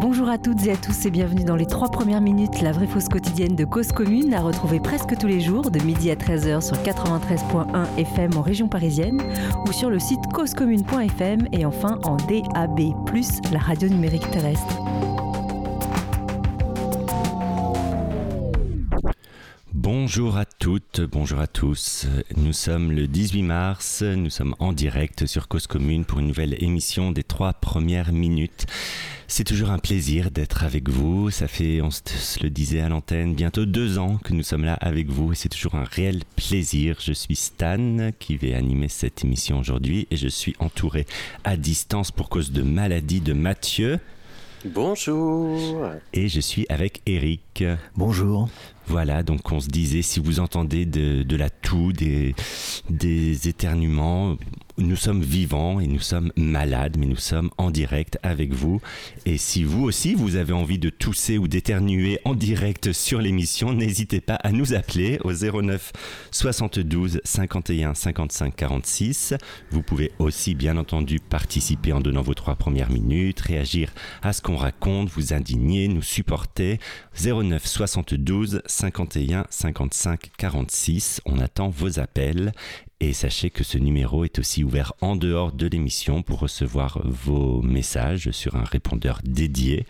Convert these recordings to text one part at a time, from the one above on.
Bonjour à toutes et à tous et bienvenue dans les trois premières minutes, la vraie fausse quotidienne de Cause Commune, à retrouver presque tous les jours de midi à 13h sur 93.1 FM en région parisienne ou sur le site causecommune.fm et enfin en DAB+, la radio numérique terrestre. Bonjour à toutes, bonjour à tous. Nous sommes le 18 mars, nous sommes en direct sur Cause Commune pour une nouvelle émission des trois premières minutes. C'est toujours un plaisir d'être avec vous. Ça fait, on se le disait à l'antenne, bientôt deux ans que nous sommes là avec vous et c'est toujours un réel plaisir. Je suis Stan qui vais animer cette émission aujourd'hui et je suis entouré à distance pour cause de maladie de Mathieu. Bonjour. Et je suis avec Eric. Bonjour. Voilà, donc on se disait, si vous entendez de, de la toux, des, des éternuements, nous sommes vivants et nous sommes malades, mais nous sommes en direct avec vous. Et si vous aussi, vous avez envie de tousser ou d'éternuer en direct sur l'émission, n'hésitez pas à nous appeler au 09 72 51 55 46. Vous pouvez aussi, bien entendu, participer en donnant vos trois premières minutes, réagir à ce qu'on raconte, vous indigner, nous supporter. 09 72 51 55 46. On attend vos appels et sachez que ce numéro est aussi ouvert en dehors de l'émission pour recevoir vos messages sur un répondeur dédié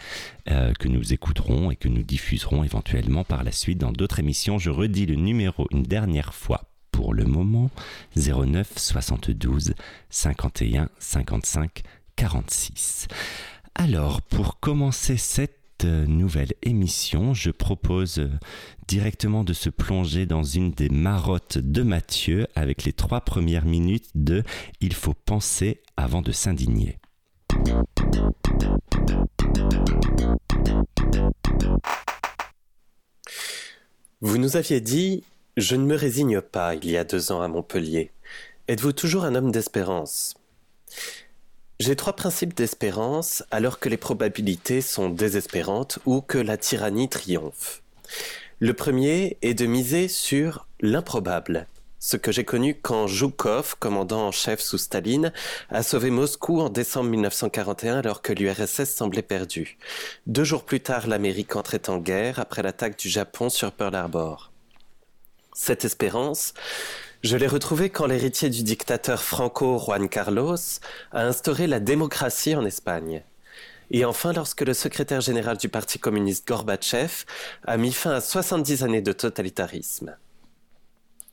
euh, que nous écouterons et que nous diffuserons éventuellement par la suite dans d'autres émissions. Je redis le numéro une dernière fois pour le moment 09 72 51 55 46. Alors, pour commencer cette nouvelle émission, je propose directement de se plonger dans une des marottes de Mathieu avec les trois premières minutes de Il faut penser avant de s'indigner. Vous nous aviez dit Je ne me résigne pas il y a deux ans à Montpellier. Êtes-vous toujours un homme d'espérance? J'ai trois principes d'espérance alors que les probabilités sont désespérantes ou que la tyrannie triomphe. Le premier est de miser sur l'improbable, ce que j'ai connu quand Zhukov, commandant en chef sous Staline, a sauvé Moscou en décembre 1941 alors que l'URSS semblait perdue. Deux jours plus tard, l'Amérique entrait en guerre après l'attaque du Japon sur Pearl Harbor. Cette espérance, je l'ai retrouvée quand l'héritier du dictateur Franco Juan Carlos a instauré la démocratie en Espagne. Et enfin, lorsque le secrétaire général du Parti communiste Gorbatchev a mis fin à 70 années de totalitarisme.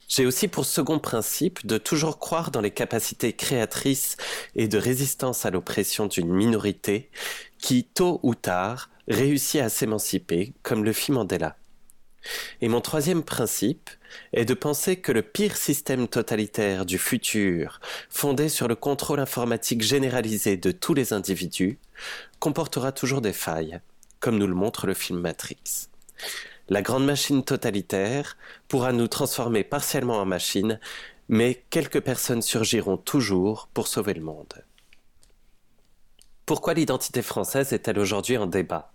J'ai aussi pour second principe de toujours croire dans les capacités créatrices et de résistance à l'oppression d'une minorité qui, tôt ou tard, réussit à s'émanciper, comme le fit Mandela. Et mon troisième principe est de penser que le pire système totalitaire du futur, fondé sur le contrôle informatique généralisé de tous les individus, comportera toujours des failles, comme nous le montre le film Matrix. La grande machine totalitaire pourra nous transformer partiellement en machine, mais quelques personnes surgiront toujours pour sauver le monde. Pourquoi l'identité française est-elle aujourd'hui en débat?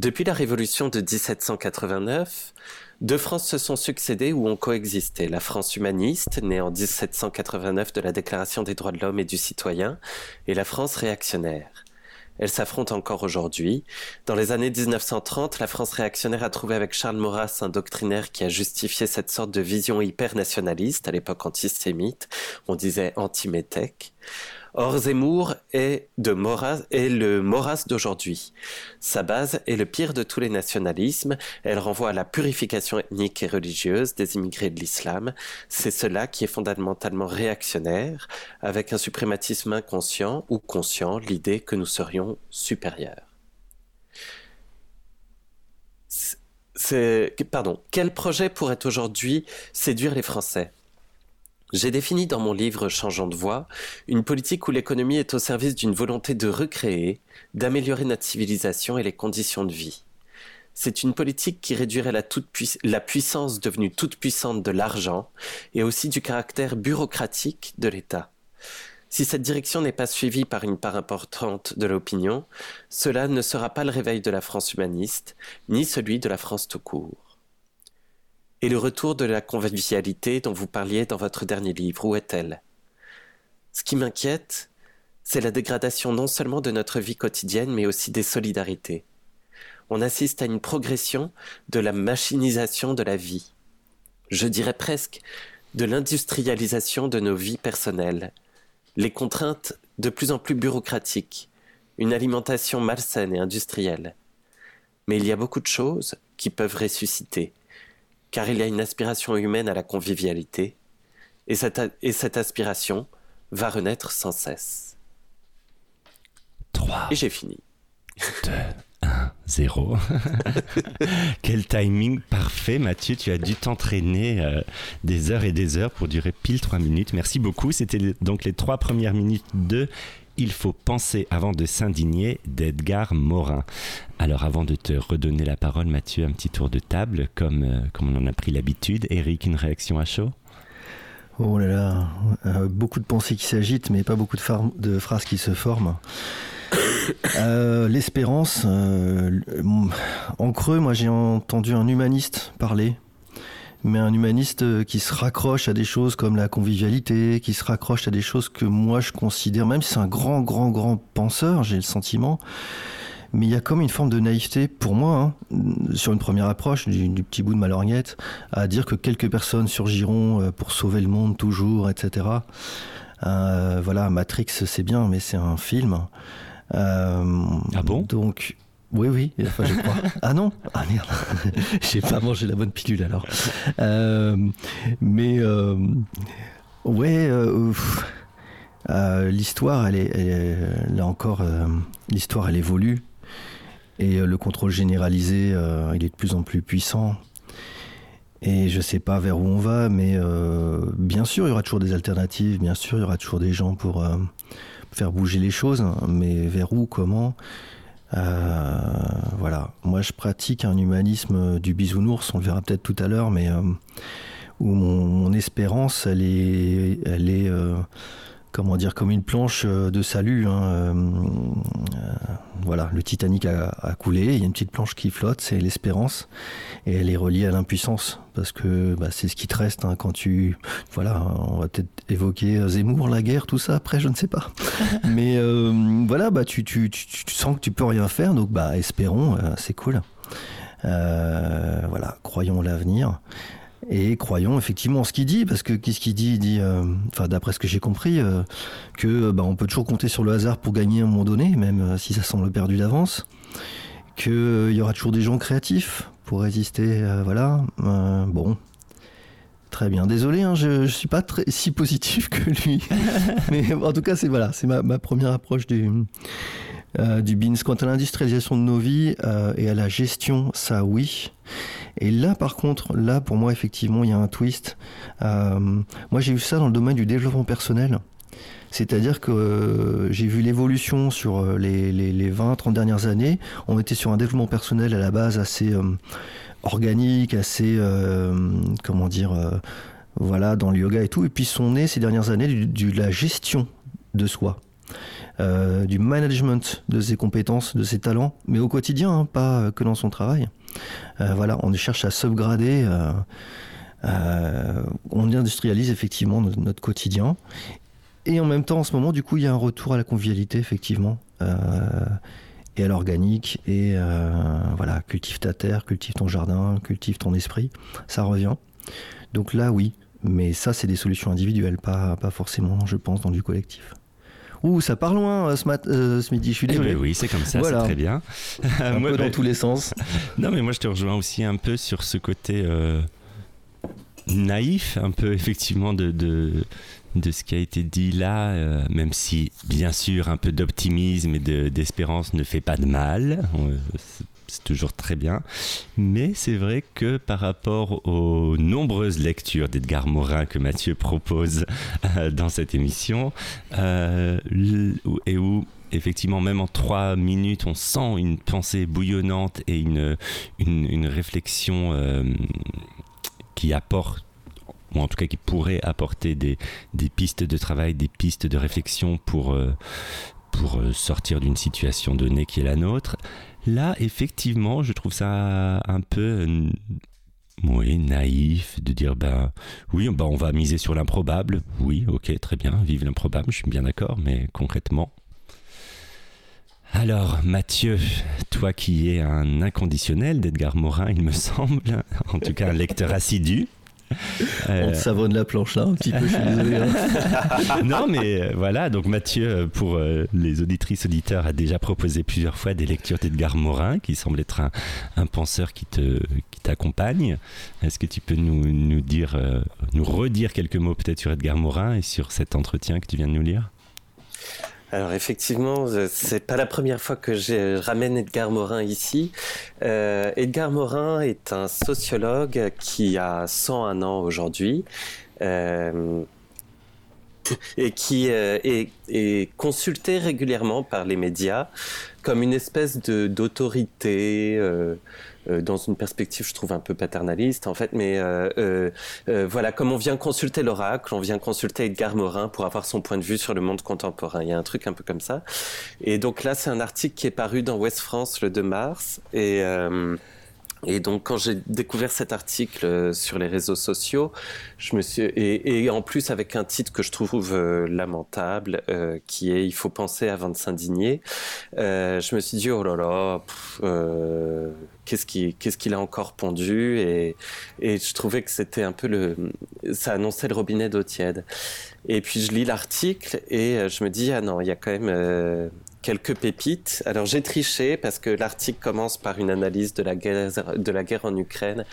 Depuis la Révolution de 1789, deux France se sont succédées ou ont coexisté. La France humaniste, née en 1789 de la Déclaration des droits de l'homme et du citoyen, et la France réactionnaire. Elles s'affrontent encore aujourd'hui. Dans les années 1930, la France réactionnaire a trouvé avec Charles Maurras un doctrinaire qui a justifié cette sorte de vision hyper nationaliste, à l'époque antisémite, on disait anti-métèque. Or, Zemmour est, le Maurras d'aujourd'hui. Sa base est le pire de tous les nationalismes. Elle renvoie à la purification ethnique et religieuse des immigrés de l'islam. C'est cela qui est fondamentalement réactionnaire, avec un suprématisme inconscient ou conscient, l'idée que nous serions supérieurs. Pardon, quel projet pourrait aujourd'hui séduire les Français? J'ai défini dans mon livre Changeant de voie une politique où l'économie est au service d'une volonté de recréer, d'améliorer notre civilisation et les conditions de vie. c'est une politique qui réduirait la, toute la puissance devenue toute puissante de l'argent et aussi du caractère bureaucratique de l'État. Si cette direction n'est pas suivie par une part importante de l'opinion, cela ne sera pas le réveil de la France humaniste, ni celui de la France tout court. Et le retour de la convivialité dont vous parliez dans votre dernier livre, où est-elle? Ce qui m'inquiète, c'est la dégradation non seulement de notre vie quotidienne, mais aussi des solidarités. On assiste à une progression de la machinisation de la vie. Je dirais presque de l'industrialisation de nos vies personnelles, les contraintes de plus en plus bureaucratiques, une alimentation malsaine et industrielle. Mais il y a beaucoup de choses qui peuvent ressusciter, car il y a une aspiration humaine à la convivialité, et cette, et cette aspiration va renaître sans cesse. 3. Et j'ai fini. 2, 1, 0. Quel timing parfait, Mathieu. Tu as dû t'entraîner euh, des heures et des heures pour durer pile 3 minutes. Merci beaucoup. C'était donc les trois premières minutes de Il faut penser avant de s'indigner d'Edgar Morin. Alors avant de te redonner la parole, Mathieu, un petit tour de table, comme, euh, comme on en a pris l'habitude. Eric, une réaction à chaud? Oh là là, euh, beaucoup de pensées qui s'agitent, mais pas beaucoup de, phrases qui se forment. Euh, l'espérance, en creux, moi j'ai entendu un humaniste parler, mais un humaniste qui se raccroche à des choses comme la convivialité, qui se raccroche à des choses que moi je considère, même si c'est un grand, grand, grand penseur, j'ai le sentiment, mais il y a comme une forme de naïveté pour moi, hein, sur une première approche du, petit bout de ma lorgnette, à dire que quelques personnes surgiront euh, pour sauver le monde toujours, etc. voilà, Matrix c'est bien, mais c'est un film. Euh, ah bon? Donc, oui, oui, enfin, je crois. ah non Ah merde J'ai pas mangé la bonne pilule alors. Euh, mais, euh, ouais, l'histoire, elle est, là encore, l'histoire, elle évolue. Et le contrôle généralisé, il est de plus en plus puissant. Et je sais pas vers où on va, mais bien sûr, il y aura toujours des alternatives, bien sûr, il y aura toujours des gens pour, faire bouger les choses, mais vers où, comment? euh, Voilà. Moi, je pratique un humanisme du bisounours, on le verra peut-être tout à l'heure, mais euh, où mon, espérance, elle est, elle est euh, comment dire, comme une planche euh, de salut. Hein, euh, euh, voilà, le Titanic a, coulé, il y a une petite planche qui flotte, c'est l'espérance, et elle est reliée à l'impuissance, parce que bah, c'est ce qui te reste hein, quand tu... Voilà, on va peut-être évoquer Zemmour, la guerre, tout ça, après, je ne sais pas. Mais voilà, bah, tu, tu, tu, sens que tu peux rien faire, donc bah, espérons, c'est cool. voilà, croyons l'avenir. Et croyons effectivement ce qu'il dit, parce que qu'est-ce qu'il dit Il dit, euh, enfin d'après ce que j'ai compris, euh, que bah, on peut toujours compter sur le hasard pour gagner à un moment donné, même euh, si ça semble perdu d'avance. Qu'il y aura toujours des gens créatifs pour résister. voilà. bon, Très bien. Désolé, hein, je, ne suis pas si positif que lui. Mais en tout cas, c'est voilà, ma, première approche du, euh, du BINS. Quant à l'industrialisation de nos vies euh, et à la gestion, ça oui. Et là, par contre, là, pour moi, effectivement, il y a un twist. Euh, moi, j'ai vu ça dans le domaine du développement personnel. C'est-à-dire que j'ai vu l'évolution sur les, les, 20-30 dernières années. On était sur un développement personnel à la base assez organique, assez, comment dire, voilà, dans le yoga et tout. Et puis sont nées ces dernières années de la gestion de soi. Euh, du management de ses compétences, de ses talents, mais au quotidien, hein, pas que dans son travail. Euh, voilà, on cherche à subgrader. Euh, on industrialise effectivement notre, quotidien. Et en même temps, en ce moment, du coup, il y a un retour à la convivialité, effectivement, et à l'organique. Et voilà, cultive ta terre, cultive ton jardin, cultive ton esprit. Ça revient. Donc là, oui. Mais ça, c'est des solutions individuelles, pas forcément, je pense, dans du collectif. Ouh, ça part loin euh, ce, euh, ce midi, je suis eh désolé. oui, c'est comme ça, c'est très bien. Un peu dans tous les sens. Non, mais moi je te rejoins aussi un peu sur ce côté euh, naïf, un peu effectivement de, de, de, ce qui a été dit là, même si bien sûr un peu d'optimisme et d'espérance ne fait pas de mal c'est toujours très bien. Mais c'est vrai que par rapport aux nombreuses lectures d'Edgar Morin que Mathieu propose euh, dans cette émission, euh, et où effectivement, même en trois minutes, on sent une pensée bouillonnante et une, une, réflexion euh, qui apporte ou en tout cas qui pourrait apporter des, des, pistes de travail, des pistes de réflexion pour, pour sortir d'une situation donnée qui est la nôtre. Là, effectivement, je trouve ça un peu naïf de dire ben oui, ben, on va miser sur l'improbable. Oui, ok, très bien, vive l'improbable, je suis bien d'accord, mais concrètement. Alors, Mathieu, toi qui es un inconditionnel d'Edgar Morin, il me semble, en tout cas un lecteur assidu. Euh, On te savonne la planche là un petit peu, je suis désolé. Hein. non, mais euh, voilà, donc Mathieu, euh, pour les auditrices auditeurs, a déjà proposé plusieurs fois des lectures d'Edgar Morin, qui semble être un, penseur qui te qui t'accompagne. Est-ce que tu peux nous, nous dire, nous redire quelques mots peut-être sur Edgar Morin et sur cet entretien que tu viens de nous lire? Alors effectivement, c'est pas la première fois que je ramène Edgar Morin ici. Euh, Edgar Morin est un sociologue qui a 101 ans aujourd'hui. Euh, et qui euh, est, est, consulté régulièrement par les médias comme une espèce d'autorité euh, euh, dans une perspective, je trouve, un peu paternaliste, en fait. Mais euh, voilà, comme on vient consulter l'oracle, on vient consulter Edgar Morin pour avoir son point de vue sur le monde contemporain. Il y a un truc un peu comme ça. Et donc là, c'est un article qui est paru dans Ouest France le 2 mars. Et et donc, quand j'ai découvert cet article euh, sur les réseaux sociaux, je me suis et, et en plus avec un titre que je trouve euh, lamentable, euh, qui est "Il faut penser avant de s'indigner", euh, je me suis dit oh là là, qu'est-ce qui qu'est-ce qu'il a encore pondu et et je trouvais que c'était un peu le ça annonçait le robinet d'eau tiède. Et puis je lis l'article et je me dis ah non, il y a quand même quelques pépites. Alors j'ai triché parce que l'article commence par une analyse de la guerre, en Ukraine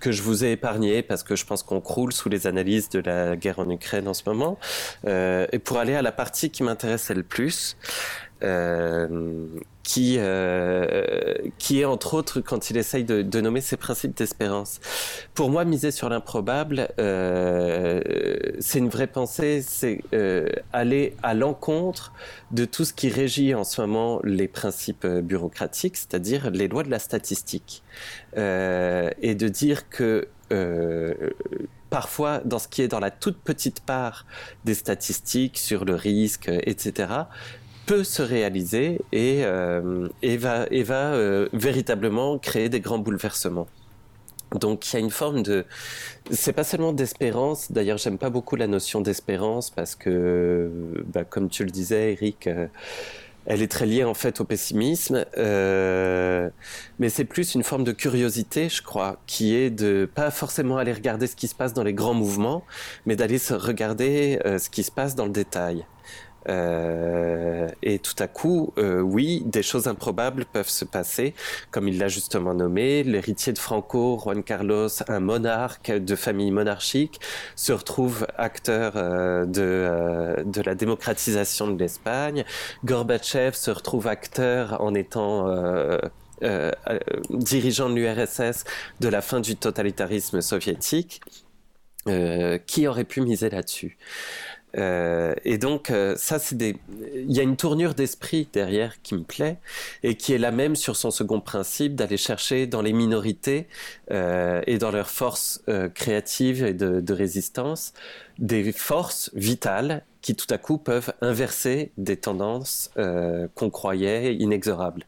que je vous ai épargné parce que je pense qu'on croule sous les analyses de la guerre en Ukraine en ce moment. Euh, et pour aller à la partie qui m'intéressait le plus, euh, qui, euh, qui est entre autres quand il essaye de, nommer ses principes d'espérance. Pour moi, miser sur l'improbable, euh, c'est une vraie pensée, c'est aller à l'encontre de tout ce qui régit en ce moment les principes bureaucratiques, c'est-à-dire les lois de la statistique, et de dire que parfois, dans ce qui est dans la toute petite part des statistiques sur le risque, etc., peut se réaliser et, euh, et va, et va euh, véritablement créer des grands bouleversements. Donc il y a une forme de, c'est pas seulement d'espérance. D'ailleurs, j'aime pas beaucoup la notion d'espérance parce que, bah, comme tu le disais, Eric, euh, elle est très liée en fait au pessimisme. Mais c'est plus une forme de curiosité, je crois, qui est de pas forcément aller regarder ce qui se passe dans les grands mouvements, mais d'aller regarder ce qui se passe dans le détail. Euh, et tout à coup, euh, oui, des choses improbables peuvent se passer, comme il l'a justement nommé. L'héritier de Franco, Juan Carlos, un monarque de famille monarchique, se retrouve acteur euh, de, euh, de la démocratisation de l'Espagne. Gorbatchev se retrouve acteur en étant euh, euh, dirigeant de l'URSS de la fin du totalitarisme soviétique. qui aurait pu miser là-dessus? Euh, et donc euh, ça, c'est des. Il y a une tournure d'esprit derrière qui me plaît et qui est la même sur son second principe d'aller chercher dans les minorités euh, et dans leurs forces créatives et de, résistance des forces vitales qui tout à coup peuvent inverser des tendances qu'on croyait inexorables.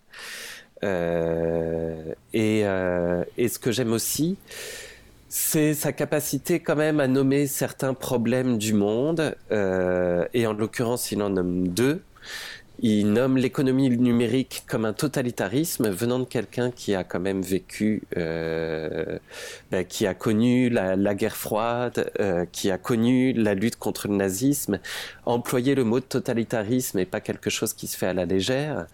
et ce que j'aime aussi, c'est sa capacité quand même à nommer certains problèmes du monde, euh, et en l'occurrence il en nomme deux. Il nomme l'économie numérique comme un totalitarisme venant de quelqu'un qui a quand même vécu, euh, ben, qui a connu la, guerre froide, euh, qui a connu la lutte contre le nazisme. Employer le mot de totalitarisme n'est pas quelque chose qui se fait à la légère.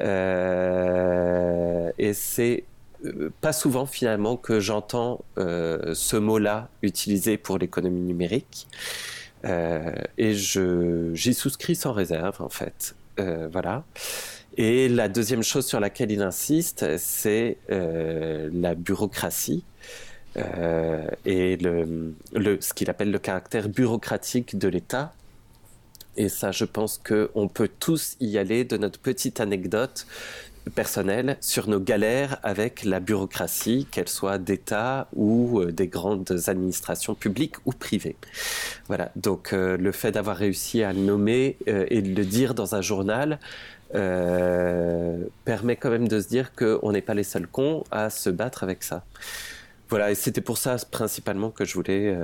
Euh, et c'est pas souvent finalement que j'entends euh, ce mot-là utilisé pour l'économie numérique. Euh, et j'y souscris sans réserve en fait. Euh, voilà. Et la deuxième chose sur laquelle il insiste, c'est euh, la bureaucratie. et le, le, ce qu'il appelle le caractère bureaucratique de l'État, Et ça, je pense qu'on peut tous y aller de notre petite anecdote personnelle sur nos galères avec la bureaucratie, qu'elle soit d'État ou euh, des grandes administrations publiques ou privées. Voilà, donc euh, le fait d'avoir réussi à le nommer euh, et de le dire dans un journal permet quand même de se dire qu'on n'est pas les seuls cons à se battre avec ça. Voilà, et c'était pour ça principalement que je voulais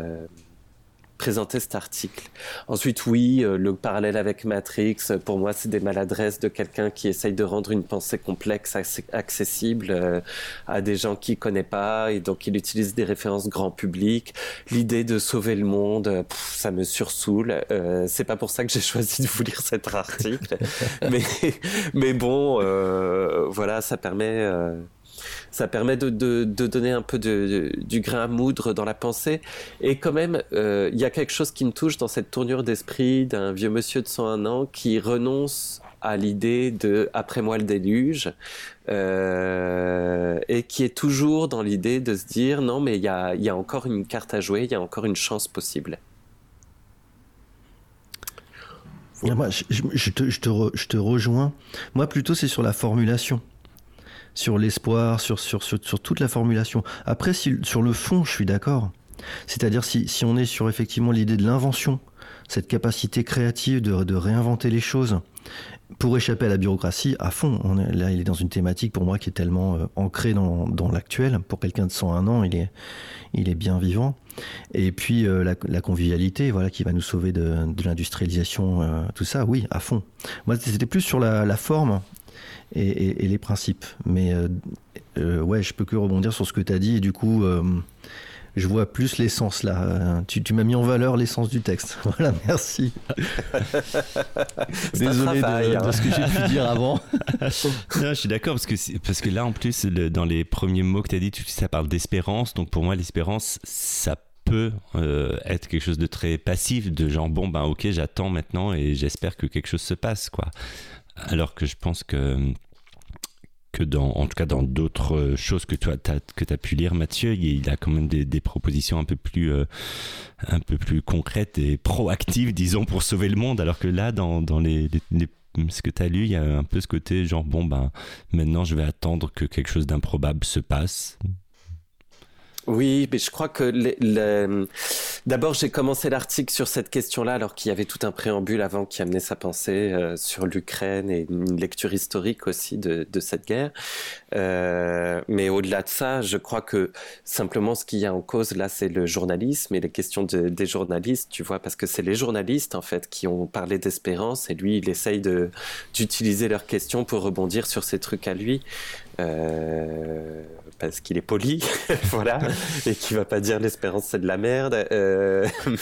présenter cet article. Ensuite, oui, euh, le parallèle avec Matrix, pour moi, c'est des maladresses de quelqu'un qui essaye de rendre une pensée complexe accessible euh, à des gens qui connaissent pas, et donc il utilise des références grand public. L'idée de sauver le monde, ça me sursoule. Euh, c'est pas pour ça que j'ai choisi de vous lire cet article, mais mais bon, euh, voilà, ça permet ça permet de, donner un peu du grain à moudre dans la pensée. Et quand même, euh, il y a quelque chose qui me touche dans cette tournure d'esprit d'un vieux monsieur de 101 ans qui renonce à l'idée de après moi le déluge euh, et qui est toujours dans l'idée de se dire non mais il y a, encore une carte à jouer, il y a encore une chance possible. Moi, je te rejoins. Moi, plutôt, c'est sur la formulation sur l'espoir, sur, sur, sur, toute la formulation. Après, sur le fond, je suis d'accord. C'est-à-dire si, si on est sur effectivement l'idée de l'invention, cette capacité créative de, de, réinventer les choses pour échapper à la bureaucratie à fond. Là, il est dans une thématique pour moi qui est tellement euh, ancrée dans, dans l'actuel. Pour quelqu'un de 101 ans, il est, il est bien vivant. Et puis euh, la, convivialité, voilà, qui va nous sauver de, de l'industrialisation, euh, tout ça, oui, à fond. Moi, c'était plus sur la forme et, les principes. Mais euh, euh, ouais, je peux que rebondir sur ce que tu as dit et du coup, euh, je vois plus l'essence là. Tu, m'as mis en valeur l'essence du texte. Voilà, merci. Désolé de, hein. ce que j'ai pu dire avant. non, je suis d'accord parce que, parce que là, en plus, dans les premiers mots que tu as dit, ça parle d'espérance. Donc pour moi, l'espérance, ça peut être quelque chose de très passif, de genre bon ben ok j'attends maintenant et j'espère que quelque chose se passe quoi. Alors que je pense que dans, en tout cas dans d'autres choses que tu as, pu lire, Mathieu, il a quand même des, propositions un peu plus, euh, un peu plus concrètes et proactives, disons, pour sauver le monde. Alors que là, dans, dans les, ce que tu as lu, il y a un peu ce côté genre, bon, ben, maintenant je vais attendre que quelque chose d'improbable se passe. Oui, mais je crois que d'abord j'ai commencé l'article sur cette question-là alors qu'il y avait tout un préambule avant qui amenait sa pensée euh, sur l'Ukraine et une lecture historique aussi de, cette guerre. Euh, mais au-delà de ça, je crois que simplement ce qu'il y a en cause là, c'est le journalisme et les questions des journalistes, tu vois, parce que c'est les journalistes en fait qui ont parlé d'espérance et lui il essaye d'utiliser leurs questions pour rebondir sur ces trucs à lui. Euh, parce qu'il est poli, voilà, et qui va pas dire l'espérance c'est de la merde. Euh,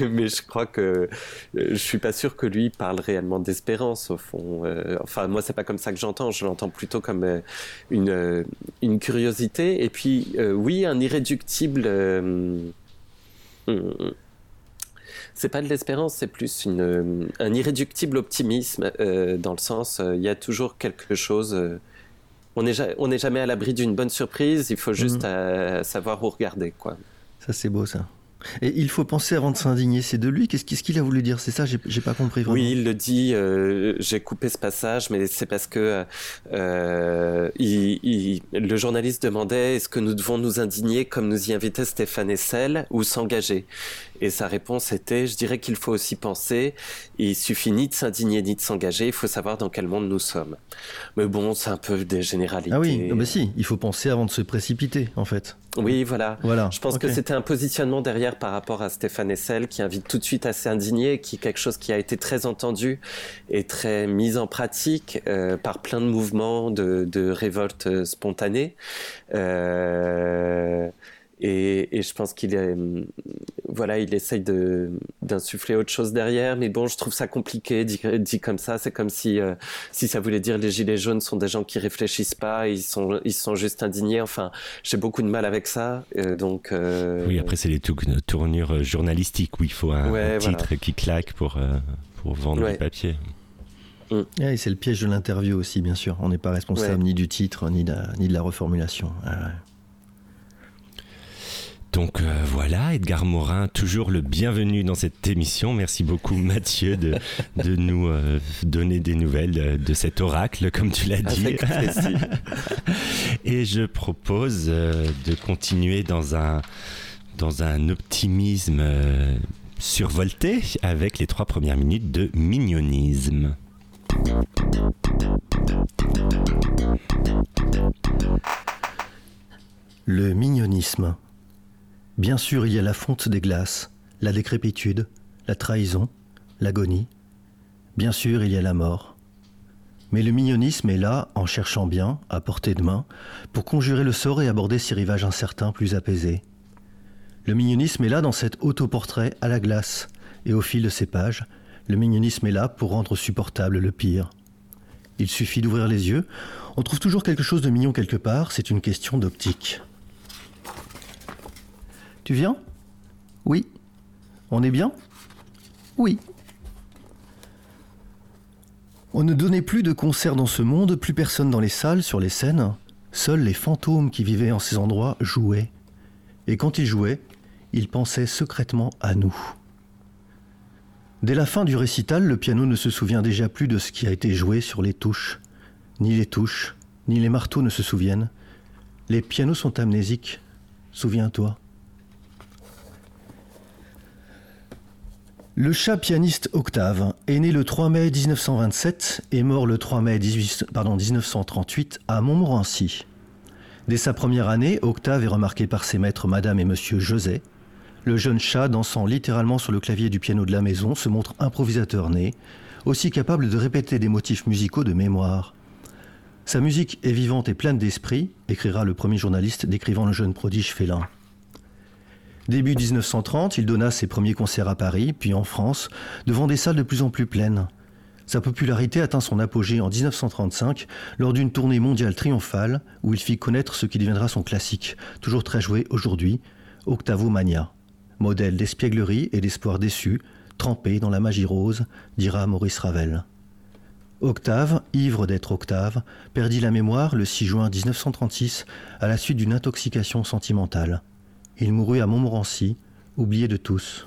mais, je crois que euh, je suis pas sûr que lui parle réellement d'espérance au fond. Enfin, moi c'est pas comme ça que j'entends. Je l'entends plutôt comme une une curiosité et puis oui un irréductible. c'est pas de l'espérance, c'est plus un irréductible optimisme dans le sens il y a toujours quelque chose on n'est jamais à l'abri d'une bonne surprise, il faut juste mhm. euh, savoir où regarder. Quoi. Ça, c'est beau, ça. Et il faut penser avant de s'indigner. C'est de lui Qu'est-ce qu'il a voulu dire C'est ça, j'ai pas compris vraiment. Oui, il le dit. Euh, j'ai coupé ce passage, mais c'est parce que euh, le journaliste demandait est-ce que nous devons nous indigner comme nous y invitait Stéphane Essel ou s'engager? Et sa réponse était, je dirais qu'il faut aussi penser, il suffit ni de s'indigner ni de s'engager, il faut savoir dans quel monde nous sommes. Mais bon, c'est un peu des généralités. Ah oui, mais si, il faut penser avant de se précipiter, en fait. Oui, voilà. voilà. Je pense que c'était un positionnement derrière par rapport à Stéphane Essel qui invite tout de suite à s'indigner, qui est quelque chose qui a été très entendu et très mis en pratique euh, par plein de mouvements de, révolte spontanée. Euh, et, et, je pense qu'il est, voilà, il essaye de d'insuffler autre chose derrière. Mais bon, je trouve ça compliqué dit, dit comme ça. C'est comme si euh, si ça voulait dire les gilets jaunes sont des gens qui réfléchissent pas, ils sont ils sont juste indignés. Enfin, j'ai beaucoup de mal avec ça. Euh, donc euh... oui, après c'est les tournures journalistiques où il faut un, titre qui claque pour euh, pour vendre ouais. du papier. Mm. et c'est le piège de l'interview aussi, bien sûr. On n'est pas responsable ni du titre ni de, ni de la reformulation. Donc euh, voilà, Edgar Morin, toujours le bienvenu dans cette émission. Merci beaucoup Mathieu de, de nous euh, donner des nouvelles de cet oracle, comme tu l'as dit. Et je propose euh, de continuer dans un, dans un optimisme euh, survolté avec les trois premières minutes de mignonisme. Le mignonisme. Bien sûr, il y a la fonte des glaces, la décrépitude, la trahison, l'agonie. Bien sûr, il y a la mort. Mais le mignonisme est là, en cherchant bien, à portée de main, pour conjurer le sort et aborder ces rivages incertains plus apaisés. Le mignonisme est là dans cet autoportrait à la glace, et au fil de ces pages, le mignonisme est là pour rendre supportable le pire. Il suffit d'ouvrir les yeux, on trouve toujours quelque chose de mignon quelque part, c'est une question d'optique. Tu viens? Oui. On est bien? Oui. On ne donnait plus de concerts dans ce monde, plus personne dans les salles, sur les scènes. Seuls les fantômes qui vivaient en ces endroits jouaient. Et quand ils jouaient, ils pensaient secrètement à nous. Dès la fin du récital, le piano ne se souvient déjà plus de ce qui a été joué sur les touches. Ni les touches, ni les marteaux ne se souviennent. Les pianos sont amnésiques. Souviens-toi. Le chat pianiste Octave est né le 3 mai 1927 et mort le 3 mai 18 pardon, 1938 à Montmorency. Dès sa première année, Octave est remarqué par ses maîtres Madame et Monsieur José. Le jeune chat, dansant littéralement sur le clavier du piano de la maison, se montre improvisateur né, aussi capable de répéter des motifs musicaux de mémoire. Sa musique est vivante et pleine d'esprit, écrira le premier journaliste décrivant le jeune prodige félin. Début 1930, il donna ses premiers concerts à Paris, puis en France, devant des salles de plus en plus pleines. Sa popularité atteint son apogée en 1935 lors d'une tournée mondiale triomphale où il fit connaître ce qui deviendra son classique, toujours très joué aujourd'hui, Octavo Mania. Modèle d'espièglerie et d'espoir déçu, trempé dans la magie rose, dira Maurice Ravel. Octave, ivre d'être Octave, perdit la mémoire le 6 juin 1936 à la suite d'une intoxication sentimentale. Il mourut à Montmorency, oublié de tous.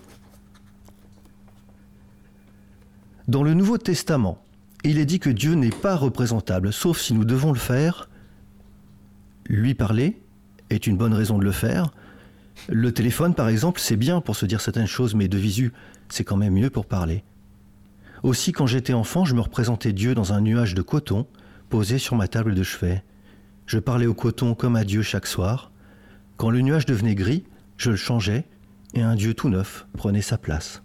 Dans le Nouveau Testament, il est dit que Dieu n'est pas représentable, sauf si nous devons le faire. Lui parler est une bonne raison de le faire. Le téléphone, par exemple, c'est bien pour se dire certaines choses, mais de visu, c'est quand même mieux pour parler. Aussi, quand j'étais enfant, je me représentais Dieu dans un nuage de coton posé sur ma table de chevet. Je parlais au coton comme à Dieu chaque soir. Quand le nuage devenait gris, je le changeais et un Dieu tout neuf prenait sa place.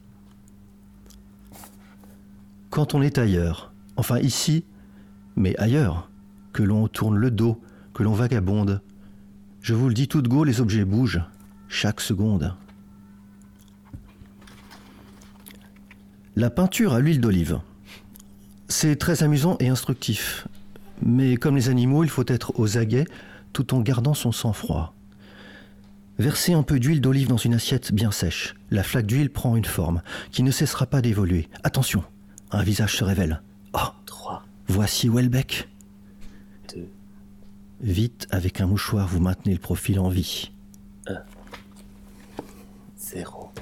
Quand on est ailleurs, enfin ici, mais ailleurs, que l'on tourne le dos, que l'on vagabonde, je vous le dis tout de go, les objets bougent, chaque seconde. La peinture à l'huile d'olive. C'est très amusant et instructif. Mais comme les animaux, il faut être aux aguets tout en gardant son sang-froid. Versez un peu d'huile d'olive dans une assiette bien sèche. La flaque d'huile prend une forme qui ne cessera pas d'évoluer. Attention, un visage se révèle. Oh, 3, voici Welbeck. 2, Vite, avec un mouchoir, vous maintenez le profil en vie. 0.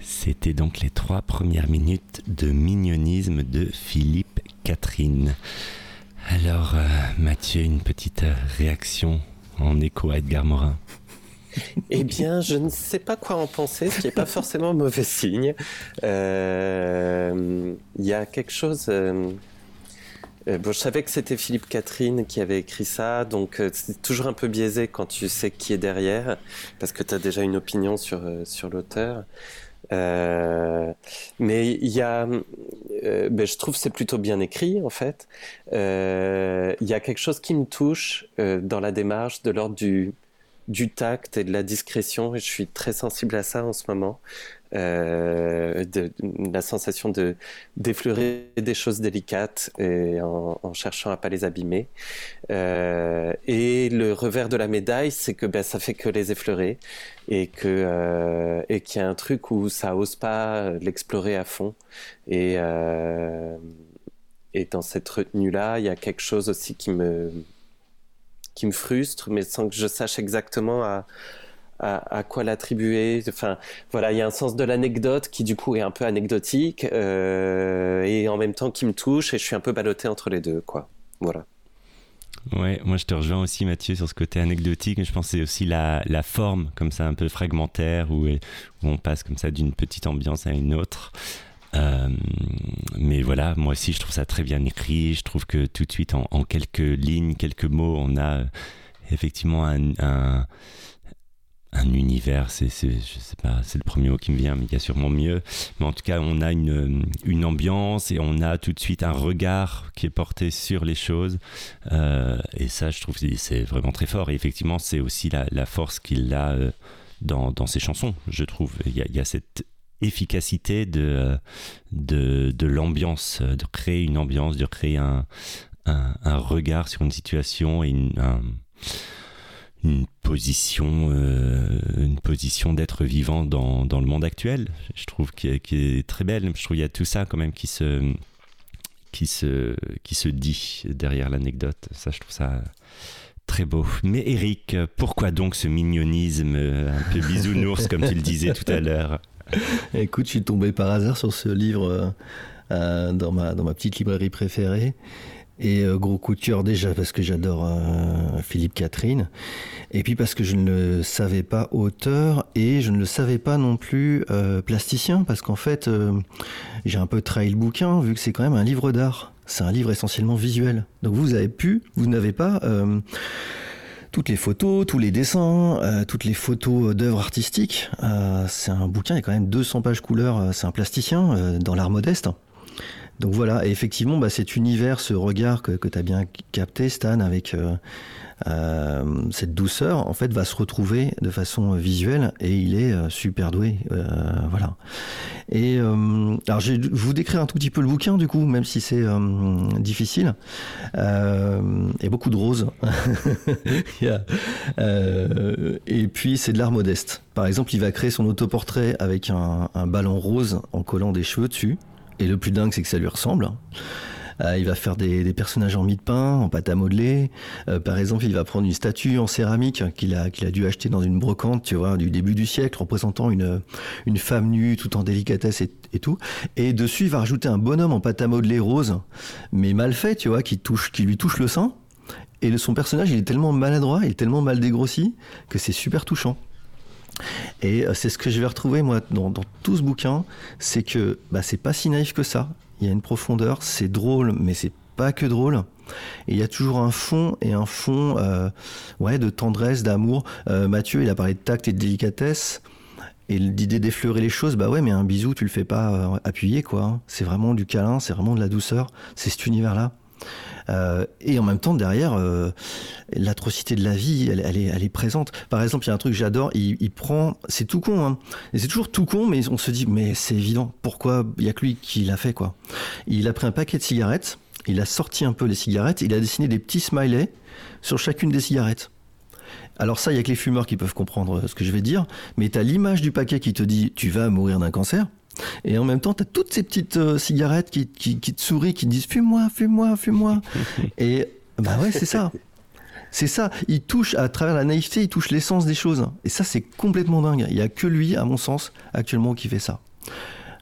C'était donc les trois premières minutes de mignonisme de Philippe Catherine. Alors, euh, Mathieu, une petite euh, réaction en écho à Edgar Morin? Eh bien, je ne sais pas quoi en penser, ce qui n'est pas forcément mauvais signe. Euh, Il y a quelque chose. euh, euh, bon, je savais que c'était Philippe Catherine qui avait écrit ça, donc c'est toujours un peu biaisé quand tu sais qui est derrière, parce que tu as déjà une opinion sur, sur l'auteur. Mais il y a, ben, je trouve c'est plutôt bien écrit en fait. Il y a quelque chose qui me touche dans la démarche de l'ordre du, du tact et de la discrétion, et je suis très sensible à ça en ce moment. Euh, de, la sensation de d'effleurer des choses délicates et en, cherchant à pas les abîmer. Euh, et le revers de la médaille, c'est que ben, ça fait que les effleurer et que euh, qu'il y a un truc où ça ose pas l'explorer à fond. Et et dans cette retenue là, il y a quelque chose aussi qui me qui me frustre, mais sans que je sache exactement à, à, quoi l'attribuer. Enfin, voilà, il y a un sens de l'anecdote qui du coup est un peu anecdotique euh, et en même temps qui me touche et je suis un peu ballotté entre les deux, quoi. Voilà. Ouais, moi je te rejoins aussi Mathieu sur ce côté anecdotique, je pense que c'est aussi la, la, forme, comme ça un peu fragmentaire, où, où on passe comme ça d'une petite ambiance à une autre. Euh, mais voilà, moi aussi je trouve ça très bien écrit, je trouve que tout de suite en, quelques lignes, quelques mots, on a effectivement un, un un univers, c'est, je sais pas, c'est le premier mot qui me vient, mais il y a sûrement mieux. Mais en tout cas, on a une, ambiance et on a tout de suite un regard qui est porté sur les choses. Euh, et ça, je trouve, c'est vraiment très fort. Et effectivement, c'est aussi la, force qu'il a euh, dans, ses chansons, je trouve. Il il y a cette efficacité de, de, de l'ambiance, de créer une ambiance, de créer un, un, regard sur une situation et une, un, une position, euh, une position d'être vivant dans, dans, le monde actuel. Je trouve qui est, est, très belle. Je trouve qu'il y a tout ça quand même qui se, qui se, qui se dit derrière l'anecdote. Ça, je trouve ça très beau. Mais Eric, pourquoi donc ce mignonisme un peu bisounours, comme tu le disais tout à l'heure Écoute, je suis tombé par hasard sur ce livre euh, dans, ma, dans ma petite librairie préférée. Et euh, gros coup de cœur déjà parce que j'adore euh, Philippe Catherine. Et puis parce que je ne le savais pas auteur et je ne le savais pas non plus euh, plasticien parce qu'en fait euh, j'ai un peu trahi le bouquin vu que c'est quand même un livre d'art. C'est un livre essentiellement visuel. Donc vous avez pu, vous n'avez pas euh, toutes les photos, tous les dessins, euh, toutes les photos d'œuvres artistiques. Euh, c'est un bouquin, il y a quand même 200 pages couleurs, c'est un plasticien euh, dans l'art modeste. Donc voilà, effectivement, bah, cet univers, ce regard que tu as bien capté, Stan, avec euh, cette douceur, en fait, va se retrouver de façon visuelle et il est euh, super doué. Euh, voilà. Et alors, je vais vous décrire un tout petit peu le bouquin, du coup, même si c'est difficile. et beaucoup de roses. et puis, c'est de l'art modeste. Par exemple, il va créer son autoportrait avec un, un ballon rose en collant des cheveux dessus. Et le plus dingue, c'est que ça lui ressemble. Euh, il va faire des, personnages en mie de pain, en pâte à modeler. Euh, par exemple, il va prendre une statue en céramique qu'il a, qu'il a dû acheter dans une brocante, tu vois, du début du siècle, représentant une, une femme nue, tout en délicatesse et, et, tout. Et dessus, il va rajouter un bonhomme en pâte à modeler rose, mais mal fait, tu vois, qui, touche, qui lui touche le sein. Et son personnage, il est tellement maladroit, il est tellement mal dégrossi, que c'est super touchant. Et euh, c'est ce que je vais retrouver moi dans, dans tout ce bouquin, c'est que bah, c'est pas si naïf que ça. Il y a une profondeur, c'est drôle, mais c'est pas que drôle. Et il y a toujours un fond et un fond euh, de tendresse, d'amour. Euh, Mathieu, il a parlé de tact et de délicatesse. Et l'idée d'effleurer les choses, bah ouais, mais un bisou, tu le fais pas euh, appuyer, quoi. C'est vraiment du câlin, c'est vraiment de la douceur. C'est cet univers-là. Euh, et en même temps, derrière, euh, l'atrocité de la vie, elle, est, présente. Par exemple, il y a un truc que j'adore, il, prend, c'est tout con, hein, et c'est toujours tout con, mais on se dit, mais c'est évident, pourquoi il y a que lui qui l'a fait, quoi. Il a pris un paquet de cigarettes, il a sorti un peu les cigarettes, il a dessiné des petits smileys sur chacune des cigarettes. Alors ça, il y a que les fumeurs qui peuvent comprendre ce que je vais dire, mais tu as l'image du paquet qui te dit, tu vas mourir d'un cancer. Et en même temps, tu as toutes ces petites euh, cigarettes qui, qui, qui, te sourient, qui te disent fume-moi, fume-moi, fume-moi. Et bah ouais, c'est ça. C'est ça. Il touche, à travers la naïveté, il touche l'essence des choses. Et ça, c'est complètement dingue. Il n'y a que lui, à mon sens, actuellement, qui fait ça.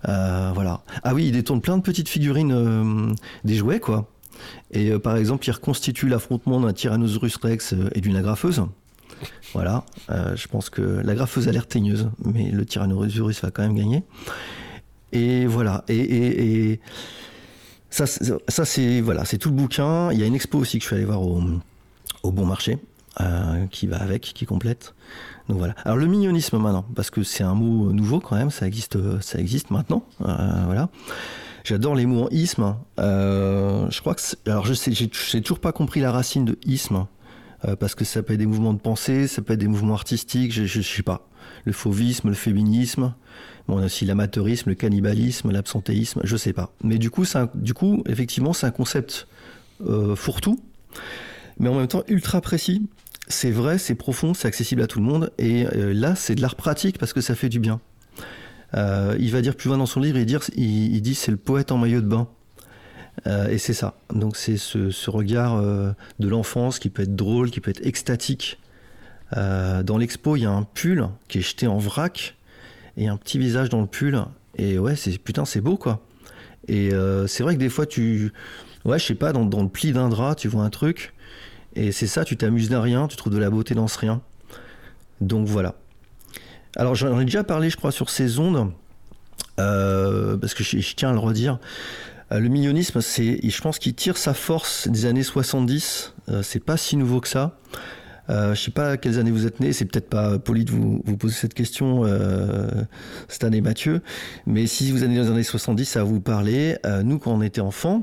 Euh, voilà. Ah oui, il détourne plein de petites figurines euh, des jouets, quoi. Et euh, par exemple, il reconstitue l'affrontement d'un Tyrannosaurus Rex et d'une agrafeuse. Voilà, je pense que la graffeuse a l'air teigneuse, mais le Tyrannosaurus va quand même gagner. Et voilà, et, et, ça, c'est voilà, c'est tout le bouquin. Il y a une expo aussi que je suis allé voir au, Bon Marché, euh, qui va avec, qui complète. Donc voilà. Alors le mignonisme maintenant, parce que c'est un mot nouveau quand même, ça existe, maintenant. Euh, voilà. J'adore les mots en isme. Euh, je crois que alors je sais, j'ai toujours pas compris la racine de isme parce que ça peut être des mouvements de pensée, ça peut être des mouvements artistiques, je, je sais pas. Le fauvisme, le féminisme, bon, on a aussi l'amateurisme, le cannibalisme, l'absentéisme, je sais pas. Mais du coup, un, du coup, effectivement, c'est un concept euh, fourre-tout, mais en même temps ultra précis. C'est vrai, c'est profond, c'est accessible à tout le monde, et euh, là, c'est de l'art pratique parce que ça fait du bien. Euh, il va dire plus loin dans son livre, il, dire, il, dit c'est le poète en maillot de bain. Et c'est ça. Donc c'est ce, regard de l'enfance qui peut être drôle, qui peut être extatique, dans l'expo, il y a un pull qui est jeté en vrac et un petit visage dans le pull. Et ouais, c'est putain, c'est beau quoi. Et c'est vrai que des fois, tu. Ouais, je sais pas, dans, le pli d'un drap, tu vois un truc. Et c'est ça, tu t'amuses d'un rien, tu trouves de la beauté dans ce rien. Donc voilà. Alors j'en ai déjà parlé, je crois, sur ces ondes, euh, parce que je, tiens à le redire. Euh, le millionnisme, c'est, je pense qu'il tire sa force des années 70. Euh, c'est pas si nouveau que ça. Euh, je sais pas à quelles années vous êtes né, c'est peut-être pas poli de vous, poser cette question cette année, Mathieu, mais si vous êtes dans les années 70, ça va vous parler. nous, quand on était enfants,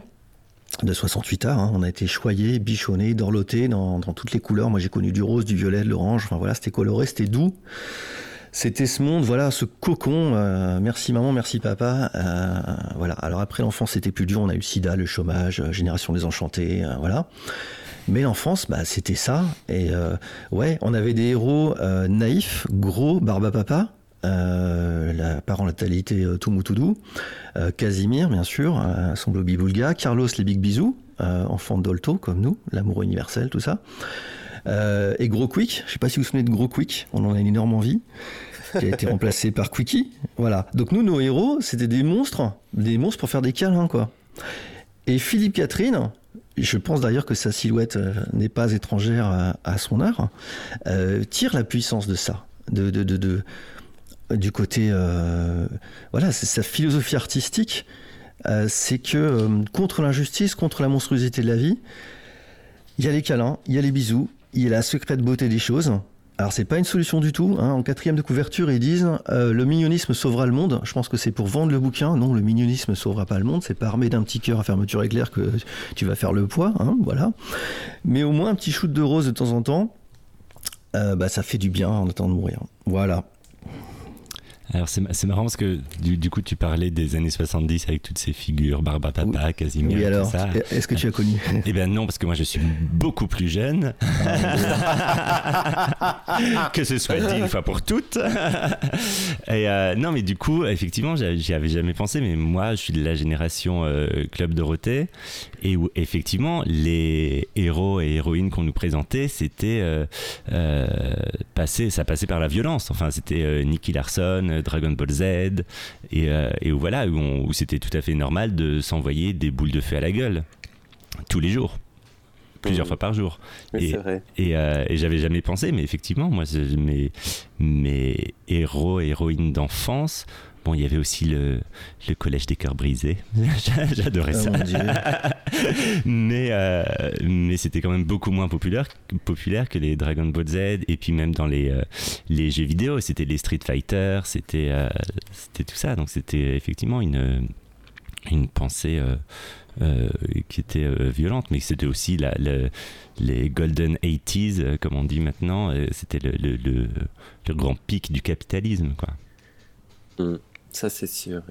de 68 heures. Hein. On a été choyé, bichonné, dorloté dans, toutes les couleurs. Moi, j'ai connu du rose, du violet, de l'orange. Enfin voilà, c'était coloré, c'était doux. C'était ce monde, voilà, ce cocon. Euh, merci maman, merci papa. Euh, voilà. Alors après l'enfance, c'était plus dur. On a eu le SIDA, le chômage, euh, génération désenchantée, voilà. Mais l'enfance, bah, c'était ça. Et ouais, on avait des héros naïfs, gros, barba papa. la parentalité tout mou tout doux. Casimir, bien sûr, son Blobby Boulga. Carlos, les Big Bisous, enfant d'Olto, comme nous, l'amour universel, tout ça. Euh, et Gros Quick, je sais pas si vous vous souvenez de Gros Quick, on en a une énorme envie, qui a été remplacé par Quickie. Voilà. Donc nous, nos héros, c'était des monstres, des monstres pour faire des câlins, quoi. Et Philippe Catherine, je pense d'ailleurs que sa silhouette euh, n'est pas étrangère à, son art, euh, tire la puissance de ça, de, du côté, voilà, c'est sa philosophie artistique, c'est que contre l'injustice, contre la monstruosité de la vie, il y a les câlins, il y a les bisous, il y a la secrète beauté des choses. Alors c'est pas une solution du tout. Hein. En quatrième de couverture, ils disent euh, le mignonisme sauvera le monde. Je pense que c'est pour vendre le bouquin. Non, le mignonisme sauvera pas le monde. C'est pas armé d'un petit cœur à fermeture éclair que tu vas faire le poids. Hein, voilà. Mais au moins un petit shoot de rose de temps en temps, euh, bah, ça fait du bien en attendant de mourir. Voilà. Alors c'est marrant parce que du, coup tu parlais des années 70 avec toutes ces figures, Barba Papa, Casimir, oui, alors, Est-ce que tu as connu Eh bien non, parce que moi je suis beaucoup plus jeune. que ce soit dit une fois pour toutes. Et euh, non, mais du coup, effectivement, j'y avais jamais pensé, mais moi je suis de la génération euh, Club Dorothée et où effectivement les héros et héroïnes qu'on nous présentait, c'était euh, passé, ça passait par la violence. Enfin, c'était Nicky Larson, Dragon Ball Z, et, euh, où voilà, où, c'était tout à fait normal de s'envoyer des boules de feu à la gueule tous les jours plusieurs mmh. fois par jour. et, et, euh, et j'avais jamais pensé, mais effectivement, moi, mes, mes héros et héroïnes d'enfance Bon, il y avait aussi le, le collège des cœurs brisés. J'adorais oh ça. mais euh, mais c'était quand même beaucoup moins populaire, populaire que les Dragon Ball Z et puis même dans les, euh, les jeux vidéo. C'était les Street Fighter, c'était euh, c'était tout ça. Donc c'était effectivement une, une pensée. qui était violente, mais c'était aussi la, les Golden 80s, comme on dit maintenant, c'était le, le, le, grand pic du capitalisme. Quoi. Mm. Ça, c'est sûr.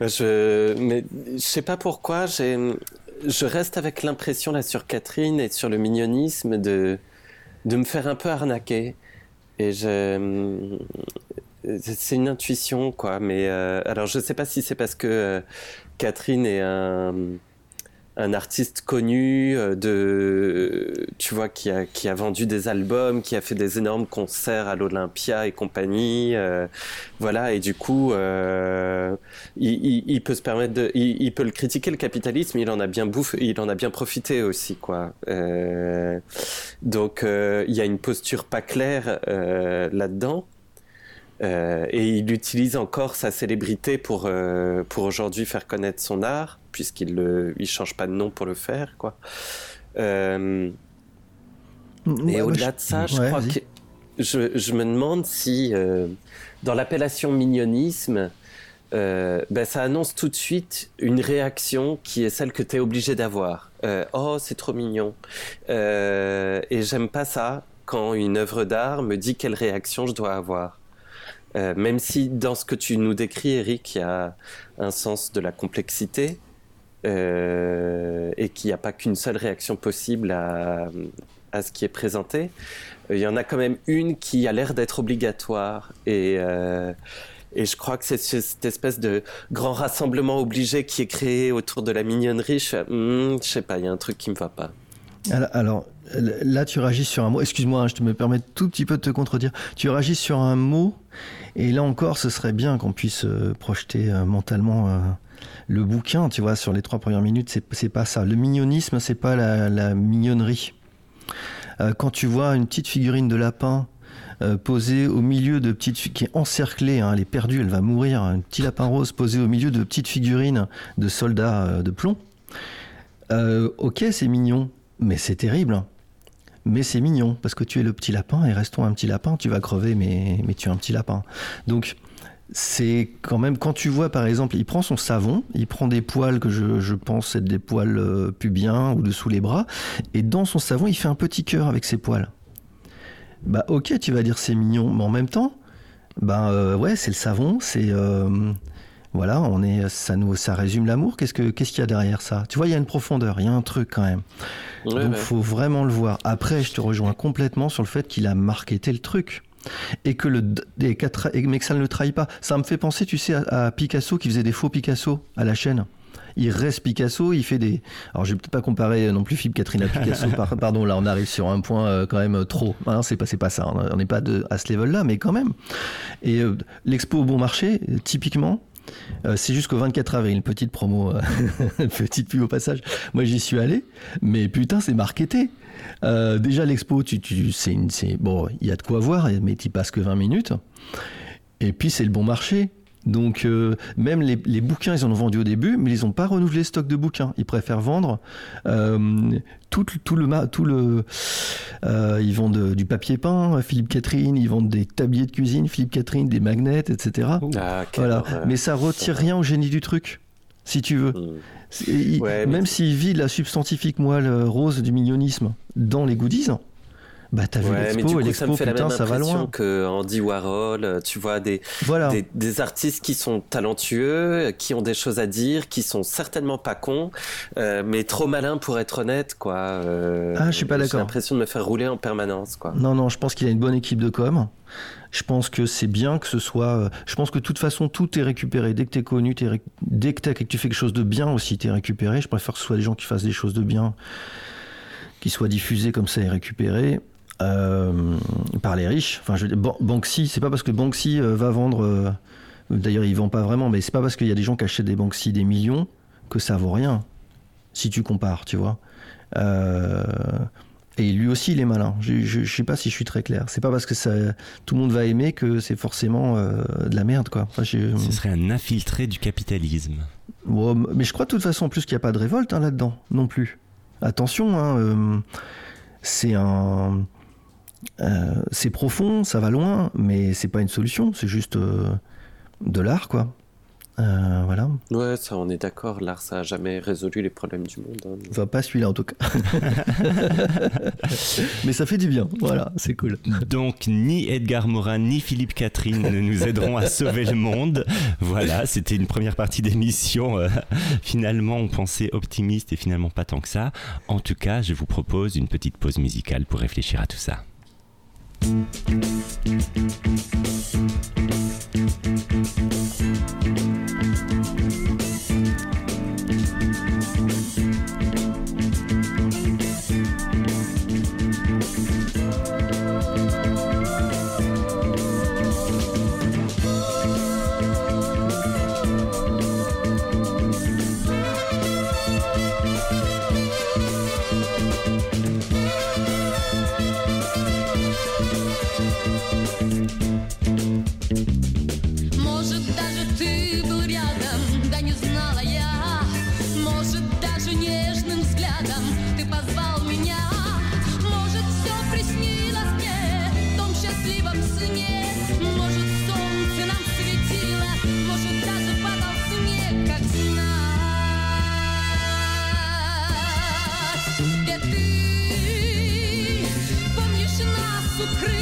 Je, mais je sais pas pourquoi, je reste avec l'impression là sur Catherine et sur le mignonisme de, de me faire un peu arnaquer. Et je, c'est une intuition, quoi. Mais euh, alors, je sais pas si c'est parce que euh, Catherine est un un artiste connu euh, de tu vois qui a qui a vendu des albums qui a fait des énormes concerts à l'Olympia et compagnie euh, voilà et du coup euh, il, il, peut se permettre de il, peut le critiquer le capitalisme il en a bien bouffé il en a bien profité aussi quoi. Donc il y a une posture pas claire euh, et il utilise encore sa célébrité pour, euh, pour aujourd'hui faire connaître son art, puisqu'il ne il change pas de nom pour le faire. Quoi. Euh, et au-delà de ça, je crois que je, je, me demande si dans l'appellation mignonisme, ben, ça annonce tout de suite une réaction qui est celle que tu es obligé d'avoir. oh, c'est trop mignon. et j'aime pas ça quand une œuvre d'art me dit quelle réaction je dois avoir. Euh, même si dans ce que tu nous décris, Eric, il y a un sens de la complexité euh, et qu'il n'y a pas qu'une seule réaction possible à, ce qui est présenté, euh, il y en a quand même une qui a l'air d'être obligatoire et et je crois que c'est cette espèce de grand rassemblement obligé qui est créé autour de la mignonnerie. Hmm, je sais pas, il y a un truc qui me va pas. Alors, là, tu réagis sur un mot. Excuse-moi, hein, je te me permets tout petit peu de te contredire. Tu réagis sur un mot, et là encore, ce serait bien qu'on puisse euh, projeter euh, mentalement euh, le bouquin, tu vois, sur les trois premières minutes. C'est pas ça. Le mignonisme, c'est pas la, mignonnerie. quand tu vois une petite figurine de lapin posée au milieu de petites qui est encerclée, hein, elle est perdue, elle va mourir. Un petit lapin rose posé au milieu de petites figurines de soldats de plomb. ok, c'est mignon, mais c'est terrible. Hein. Mais c'est mignon, parce que tu es le petit lapin, et restons un petit lapin, tu vas crever, mais, mais tu es un petit lapin. Donc, c'est quand même, quand tu vois par exemple, il prend son savon, il prend des poils que je, pense être des poils euh, pubiens ou dessous les bras, et dans son savon, il fait un petit cœur avec ses poils. Bah ok, tu vas dire c'est mignon, mais en même temps, bah euh, ouais, c'est le savon, c'est euh, voilà, on est, ça nous, ça résume l'amour. Qu'est-ce que, qu'est-ce qu'il y a derrière ça? Tu vois, il y a une profondeur, il y a un truc quand même. Donc, il faut vraiment le voir. Après, je te rejoins complètement sur le fait qu'il a marketé le truc et que le mais que ça ne le trahit pas. Ça me fait penser, tu sais, à, Picasso qui faisait des faux Picasso à la chaîne. Il reste Picasso, il fait des. Alors je vais peut-être pas comparer non plus Philippe Catherine à Picasso. pardon, là on arrive sur un point euh, quand même trop. Ah c'est pas pas ça. On n'est pas de, à ce level-là, mais quand même. Et euh, l'expo au bon marché, typiquement, euh, c'est jusqu'au 24 avril, petite promo, euh, petite pub au passage. Moi j'y suis allé, mais putain c'est marketé. Euh, déjà l'expo, tu, tu, c'est, bon, il y a de quoi voir, mais tu passes que 20 minutes. Et puis c'est le bon marché. Donc euh, même les, bouquins, ils en ont vendu au début, mais ils n'ont pas renouvelé le stock de bouquins. Ils préfèrent vendre euh, tout, tout, le... Tout le euh, ils vendent du papier peint, Philippe Catherine, ils vendent des tabliers de cuisine, Philippe Catherine, des magnets, etc. Ah, voilà. Mais ça retire rien au génie du truc, si tu veux. Hmm. même s'il vit la substantifique moelle rose du millionnisme dans les goodies, bah t'as vu l'expo et l'expo putain ça va loin. que Andy Warhol, euh, tu vois des, des, des artistes qui sont talentueux, qui ont des choses à dire, qui sont certainement pas cons, euh, mais trop malins pour être honnête quoi. Euh, ah je suis pas d'accord. J'ai l'impression de me faire rouler en permanence quoi. Non non je pense qu'il a une bonne équipe de com. Je pense que c'est bien que ce soit. Je pense que de toute façon, tout est récupéré. Dès que tu es connu, dès que, que tu fais quelque chose de bien aussi, tu es récupéré. Je préfère que ce soit des gens qui fassent des choses de bien, qui soient diffusés comme ça et récupérés. Euh, par les riches. Enfin, je, Banksy, c'est pas parce que Banksy euh, va vendre. Euh, d'ailleurs, il vend pas vraiment, mais c'est pas parce qu'il y a des gens qui achètent des Banksy des millions que ça vaut rien. Si tu compares, tu vois. Et lui aussi, il est malin. Je, je, sais pas si je suis très clair. C'est pas parce que ça, tout le monde va aimer que c'est forcément de la merde, quoi. Ce serait un infiltré du capitalisme. mais je crois de toute façon, en plus, qu'il n'y a pas de révolte hein, là-dedans, non plus. Attention, hein, c'est un euh, c'est profond, ça va loin, mais c'est pas une solution, c'est juste euh, de l'art, quoi. Euh, voilà. Ouais, ça, on est d'accord. L'art, ça a jamais résolu les problèmes du monde. Hein. Enfin, pas celui-là en tout cas. mais ça fait du bien. Voilà, c'est cool. Donc, ni Edgar Morin, ni Philippe Catherine ne nous aideront à sauver le monde. Voilà, c'était une première partie d'émission. Euh, finalement, on pensait optimiste et finalement pas tant que ça. En tout cas, je vous propose une petite pause musicale pour réfléchir à tout ça. тут крылья.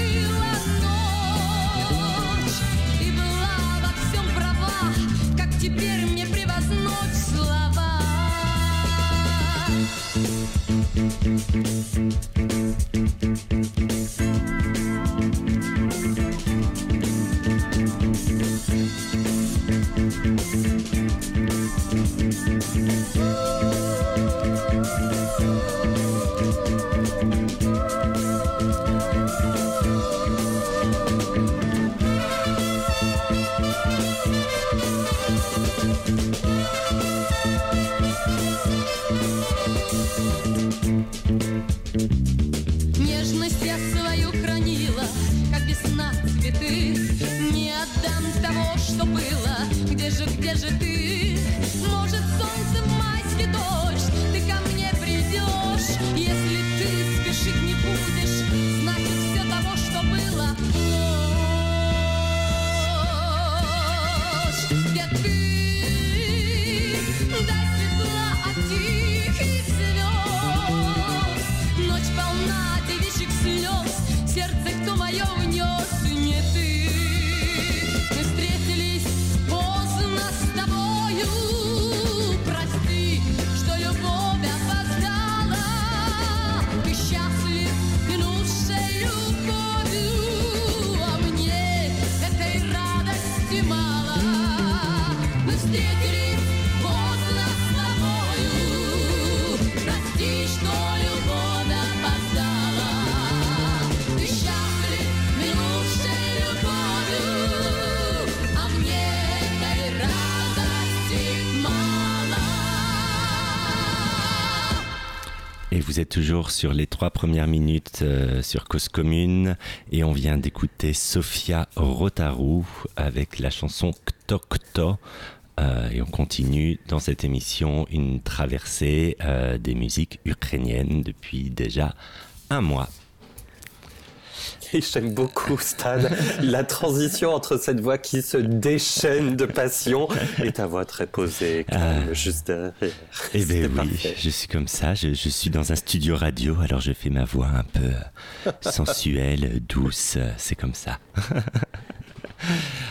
Et vous êtes toujours sur les trois premières minutes euh, sur Cause Commune et on vient d'écouter Sofia Rotarou avec la chanson Kto Kto. Euh, et on continue dans cette émission une traversée euh, des musiques ukrainiennes depuis déjà un mois. j'aime beaucoup, Stan, la transition entre cette voix qui se déchaîne de passion et ta voix très posée, calme, ah. juste derrière. Eh bien oui, je suis comme ça, je, suis dans un studio radio, alors je fais ma voix un peu sensuelle, douce, c'est comme ça.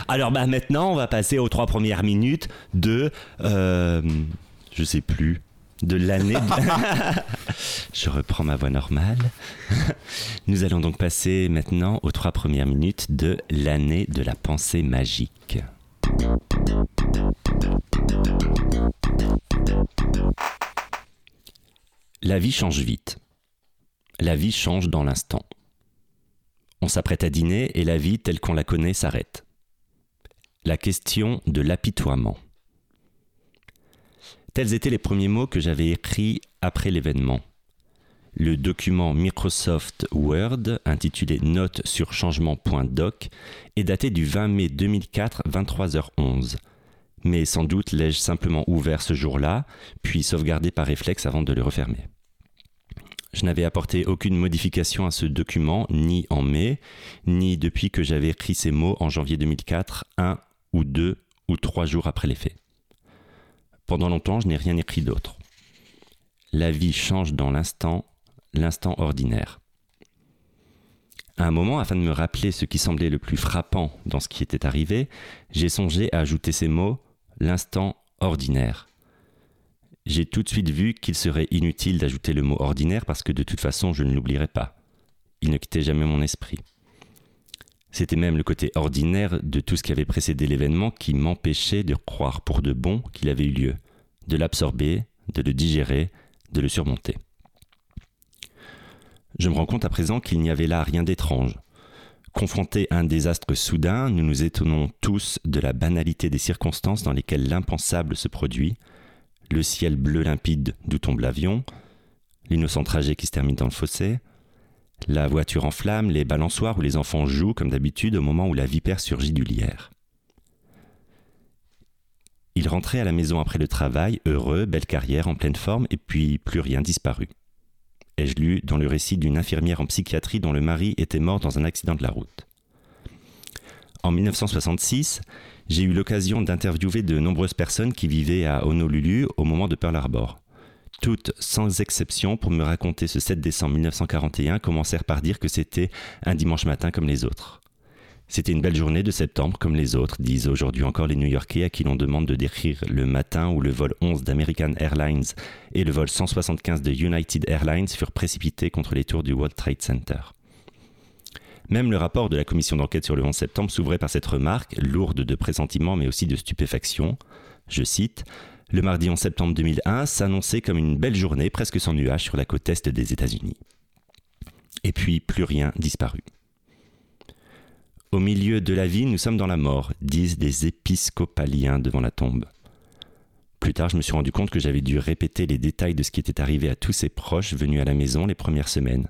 alors bah, maintenant, on va passer aux trois premières minutes de... Euh, je sais plus de l'année. Je reprends ma voix normale. Nous allons donc passer maintenant aux trois premières minutes de l'année de la pensée magique. La vie change vite. La vie change dans l'instant. On s'apprête à dîner et la vie telle qu'on la connaît s'arrête. La question de l'apitoiement. Tels étaient les premiers mots que j'avais écrits après l'événement. Le document Microsoft Word, intitulé Notes sur changement.doc, est daté du 20 mai 2004, 23h11. Mais sans doute l'ai-je simplement ouvert ce jour-là, puis sauvegardé par réflexe avant de le refermer. Je n'avais apporté aucune modification à ce document, ni en mai, ni depuis que j'avais écrit ces mots en janvier 2004, un ou deux ou trois jours après les faits. Pendant longtemps, je n'ai rien écrit d'autre. La vie change dans l'instant, l'instant ordinaire. À un moment, afin de me rappeler ce qui semblait le plus frappant dans ce qui était arrivé, j'ai songé à ajouter ces mots l'instant ordinaire. J'ai tout de suite vu qu'il serait inutile d'ajouter le mot ordinaire parce que de toute façon je ne l'oublierais pas. Il ne quittait jamais mon esprit. C'était même le côté ordinaire de tout ce qui avait précédé l'événement qui m'empêchait de croire pour de bon qu'il avait eu lieu, de l'absorber, de le digérer, de le surmonter. Je me rends compte à présent qu'il n'y avait là rien d'étrange. Confronté à un désastre soudain, nous nous étonnons tous de la banalité des circonstances dans lesquelles l'impensable se produit, le ciel bleu limpide d'où tombe l'avion, l'innocent trajet qui se termine dans le fossé, la voiture en flammes, les balançoires où les enfants jouent comme d'habitude au moment où la vipère surgit du lierre. Il rentrait à la maison après le travail, heureux, belle carrière, en pleine forme, et puis plus rien disparu. Ai-je lu dans le récit d'une infirmière en psychiatrie dont le mari était mort dans un accident de la route. En 1966, j'ai eu l'occasion d'interviewer de nombreuses personnes qui vivaient à Honolulu au moment de Pearl Harbor. Toutes, sans exception, pour me raconter ce 7 décembre 1941, commencèrent par dire que c'était un dimanche matin comme les autres. C'était une belle journée de septembre comme les autres, disent aujourd'hui encore les New-Yorkais à qui l'on demande de décrire le matin où le vol 11 d'American Airlines et le vol 175 de United Airlines furent précipités contre les tours du World Trade Center. Même le rapport de la commission d'enquête sur le 11 septembre s'ouvrait par cette remarque, lourde de pressentiments mais aussi de stupéfaction. Je cite le mardi 11 septembre 2001 s'annonçait comme une belle journée presque sans nuages sur la côte est des États-Unis. Et puis plus rien disparu. Au milieu de la vie, nous sommes dans la mort, disent des épiscopaliens devant la tombe. Plus tard, je me suis rendu compte que j'avais dû répéter les détails de ce qui était arrivé à tous ses proches venus à la maison les premières semaines,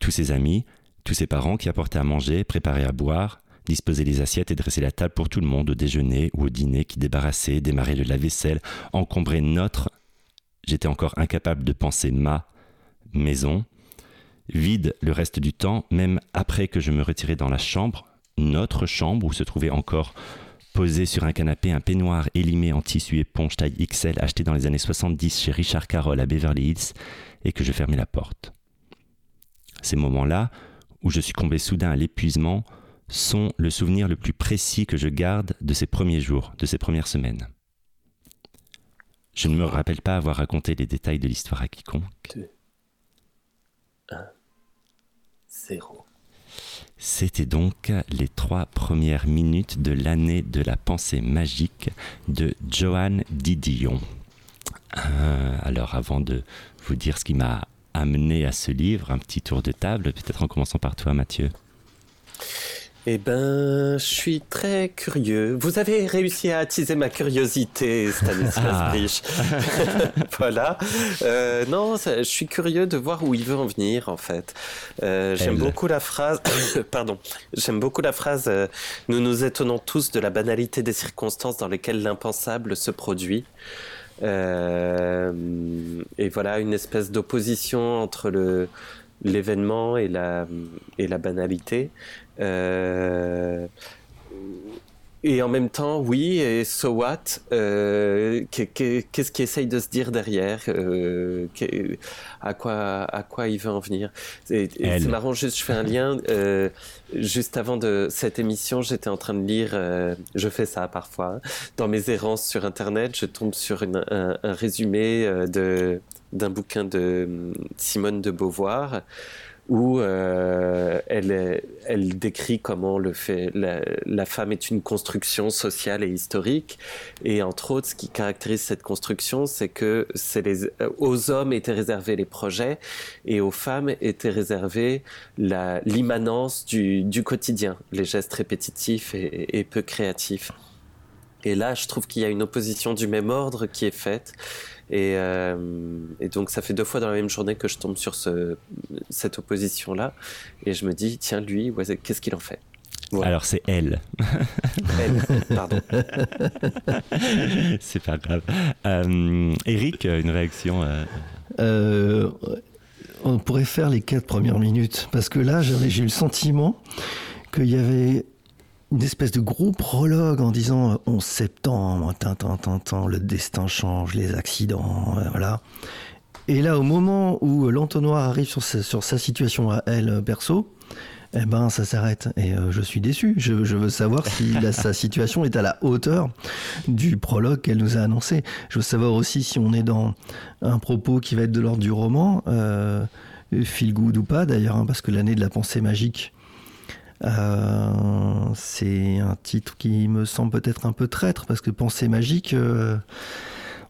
tous ses amis, tous ses parents qui apportaient à manger, préparaient à boire, disposer les assiettes et dresser la table pour tout le monde au déjeuner ou au dîner, qui débarrassait, démarrait le lave-vaisselle, encombrait notre. J'étais encore incapable de penser ma maison. Vide le reste du temps, même après que je me retirais dans la chambre, notre chambre où se trouvait encore posé sur un canapé un peignoir élimé en tissu éponge taille XL acheté dans les années 70 chez Richard Carroll à Beverly Hills et que je fermais la porte. Ces moments-là, où je succombais soudain à l'épuisement, sont le souvenir le plus précis que je garde de ces premiers jours, de ces premières semaines. Je ne me rappelle pas avoir raconté les détails de l'histoire à quiconque. 2, 1, 0. C'était donc les trois premières minutes de l'année de la pensée magique de Johan Didion. Euh, alors avant de vous dire ce qui m'a amené à ce livre, un petit tour de table, peut-être en commençant par toi Mathieu. Eh ben, je suis très curieux. Vous avez réussi à attiser ma curiosité, Stanislas ah. Brich. voilà. Euh, non, je suis curieux de voir où il veut en venir, en fait. Euh, j'aime beaucoup la phrase. pardon. J'aime beaucoup la phrase. Euh, nous nous étonnons tous de la banalité des circonstances dans lesquelles l'impensable se produit. et voilà une espèce d'opposition entre le l'événement et la et la banalité. Euh, et en même temps, oui, et so what euh, Qu'est-ce qu'il essaye de se dire derrière euh, à, quoi, à quoi il veut en venir? C'est marrant, juste, je fais un lien. Euh, juste avant de cette émission, j'étais en train de lire, je fais ça parfois, hein, dans mes errances sur Internet, je tombe sur une, un, un, résumé de d'un bouquin de Simone de Beauvoir où euh, elle, elle décrit comment le fait, la, femme est une construction sociale et historique. Et entre autres, ce qui caractérise cette construction, c'est que c'est les, aux hommes étaient réservés les projets et aux femmes étaient réservés l'immanence du, du, quotidien, les gestes répétitifs et, et peu créatifs. Et là, je trouve qu'il y a une opposition du même ordre qui est faite. Euh, et, donc ça fait deux fois dans la même journée que je tombe sur ce, cette opposition-là. Et je me dis, tiens, lui, qu'est-ce qu'il en fait? Alors c'est elle. elle, pardon. c'est pas grave. Euh, Eric, une réaction euh, On pourrait faire les quatre premières minutes. Parce que là, j'ai eu le sentiment qu'il y avait une espèce de gros prologue en disant 11 euh, septembre, le destin change, les accidents, euh, voilà. Et là, au moment où l'entonnoir arrive sur sa, sur sa situation à elle, euh, perso, eh ben, ça s'arrête. Et je suis déçu. Je, veux savoir si sa situation est à la hauteur du prologue qu'elle nous a annoncé. Je veux savoir aussi si on est dans un propos qui va être de l'ordre du roman, euh, feel good ou pas d'ailleurs, hein, parce que l'année de la pensée magique, euh, c'est un titre qui me semble peut-être un peu traître parce que pensée magique, euh,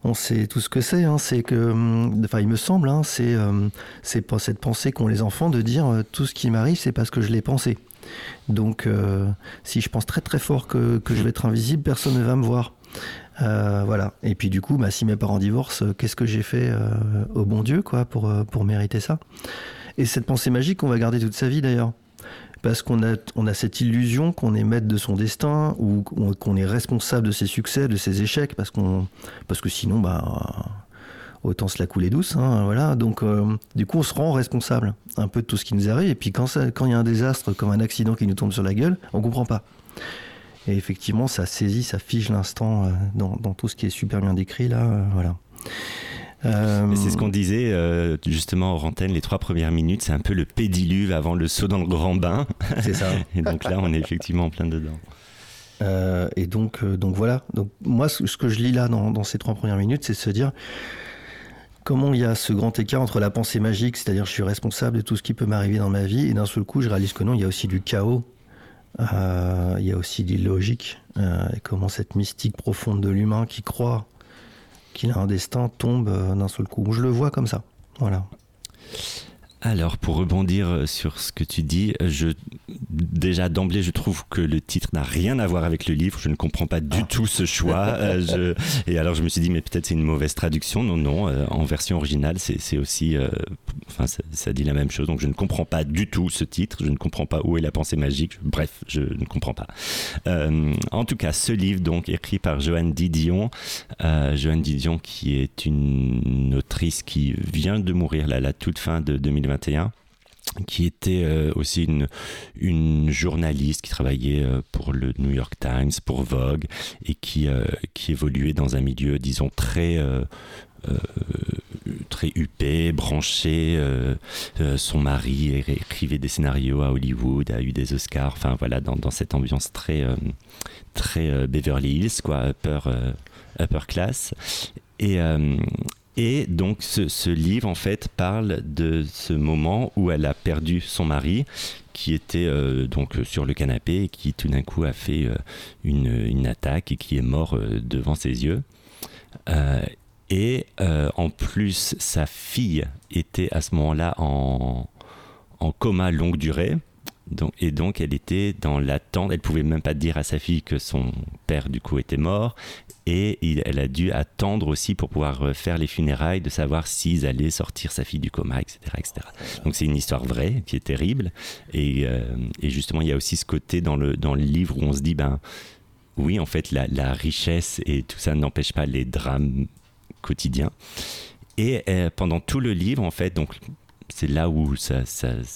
on sait tout ce que c'est. Hein, c'est que, euh, enfin, il me semble, hein, c'est c'est pas cette pensée qu'ont les enfants de dire tout ce qui m'arrive, c'est parce que je l'ai pensé. Donc, si je pense très très fort que, que, je vais être invisible, personne ne va me voir. voilà. Et puis du coup, bah, si mes parents divorcent, qu'est-ce que j'ai fait au bon Dieu, quoi, pour pour mériter ça? Et cette pensée magique, on va garder toute sa vie d'ailleurs parce qu'on a, on a cette illusion qu'on est maître de son destin ou qu'on est responsable de ses succès, de ses échecs, parce, qu'on, parce que sinon, bah, autant se la couler douce. Hein, voilà. Donc, euh, du coup, on se rend responsable un peu de tout ce qui nous arrive. Et puis, quand il y a un désastre comme un accident qui nous tombe sur la gueule, on comprend pas. Et effectivement, ça saisit, ça fige l'instant euh, dans, dans, tout ce qui est super bien décrit là. Euh, voilà. Euh, c'est ce qu'on disait euh, justement en antenne, les trois premières minutes, c'est un peu le pédiluve avant le saut dans le grand bain. C'est ça. et donc là, on est effectivement en plein dedans. Euh, et donc, donc voilà. Donc moi, ce que je lis là dans, dans ces trois premières minutes, c'est se dire comment il y a ce grand écart entre la pensée magique, c'est-à-dire je suis responsable de tout ce qui peut m'arriver dans ma vie, et d'un seul coup, je réalise que non, il y a aussi du chaos. il y a aussi de l'illogique, et comment cette mystique profonde de l'humain qui croit qu'il a un destin tombe euh, d'un seul coup. Je le vois comme ça. Voilà. Alors, pour rebondir euh, sur ce que tu dis, je, déjà d'emblée, je trouve que le titre n'a rien à voir avec le livre. Je ne comprends pas du ah. tout ce choix. Euh, je, et alors, je me suis dit, mais peut-être c'est une mauvaise traduction. Non, non, euh, en version originale, c'est aussi. enfin, ça, dit la même chose. Donc, je ne comprends pas du tout ce titre. Je ne comprends pas où est la pensée magique. Bref, je ne comprends pas. en tout cas, ce livre, donc, écrit par Joanne Didion. Joanne Didion, qui est une autrice qui vient de mourir là, la toute fin de 2020 qui était euh, aussi une, journaliste qui travaillait euh, pour le New York Times, pour Vogue, et qui, euh, qui évoluait dans un milieu, disons, très, très huppé, branché. son mari écrivait des scénarios à Hollywood, a eu des Oscars, enfin voilà, dans, dans cette ambiance très, très Beverly Hills, quoi, upper, upper class. Et, et donc ce, livre en fait parle de ce moment où elle a perdu son mari qui était euh, donc sur le canapé et qui tout d'un coup a fait euh, une, attaque et qui est mort euh, devant ses yeux. et en plus sa fille était à ce moment-là en, en coma longue durée. Et donc elle était dans l'attente, elle pouvait même pas dire à sa fille que son père du coup était mort, et elle a dû attendre aussi pour pouvoir faire les funérailles, de savoir s'ils allaient sortir sa fille du coma, etc. etc. Donc c'est une histoire vraie qui est terrible, et, euh, et, justement il y a aussi ce côté dans le, dans le livre où on se dit, ben oui en fait la, la richesse et tout ça n'empêche pas les drames quotidiens. Et euh, pendant tout le livre, en fait, donc c'est là où ça,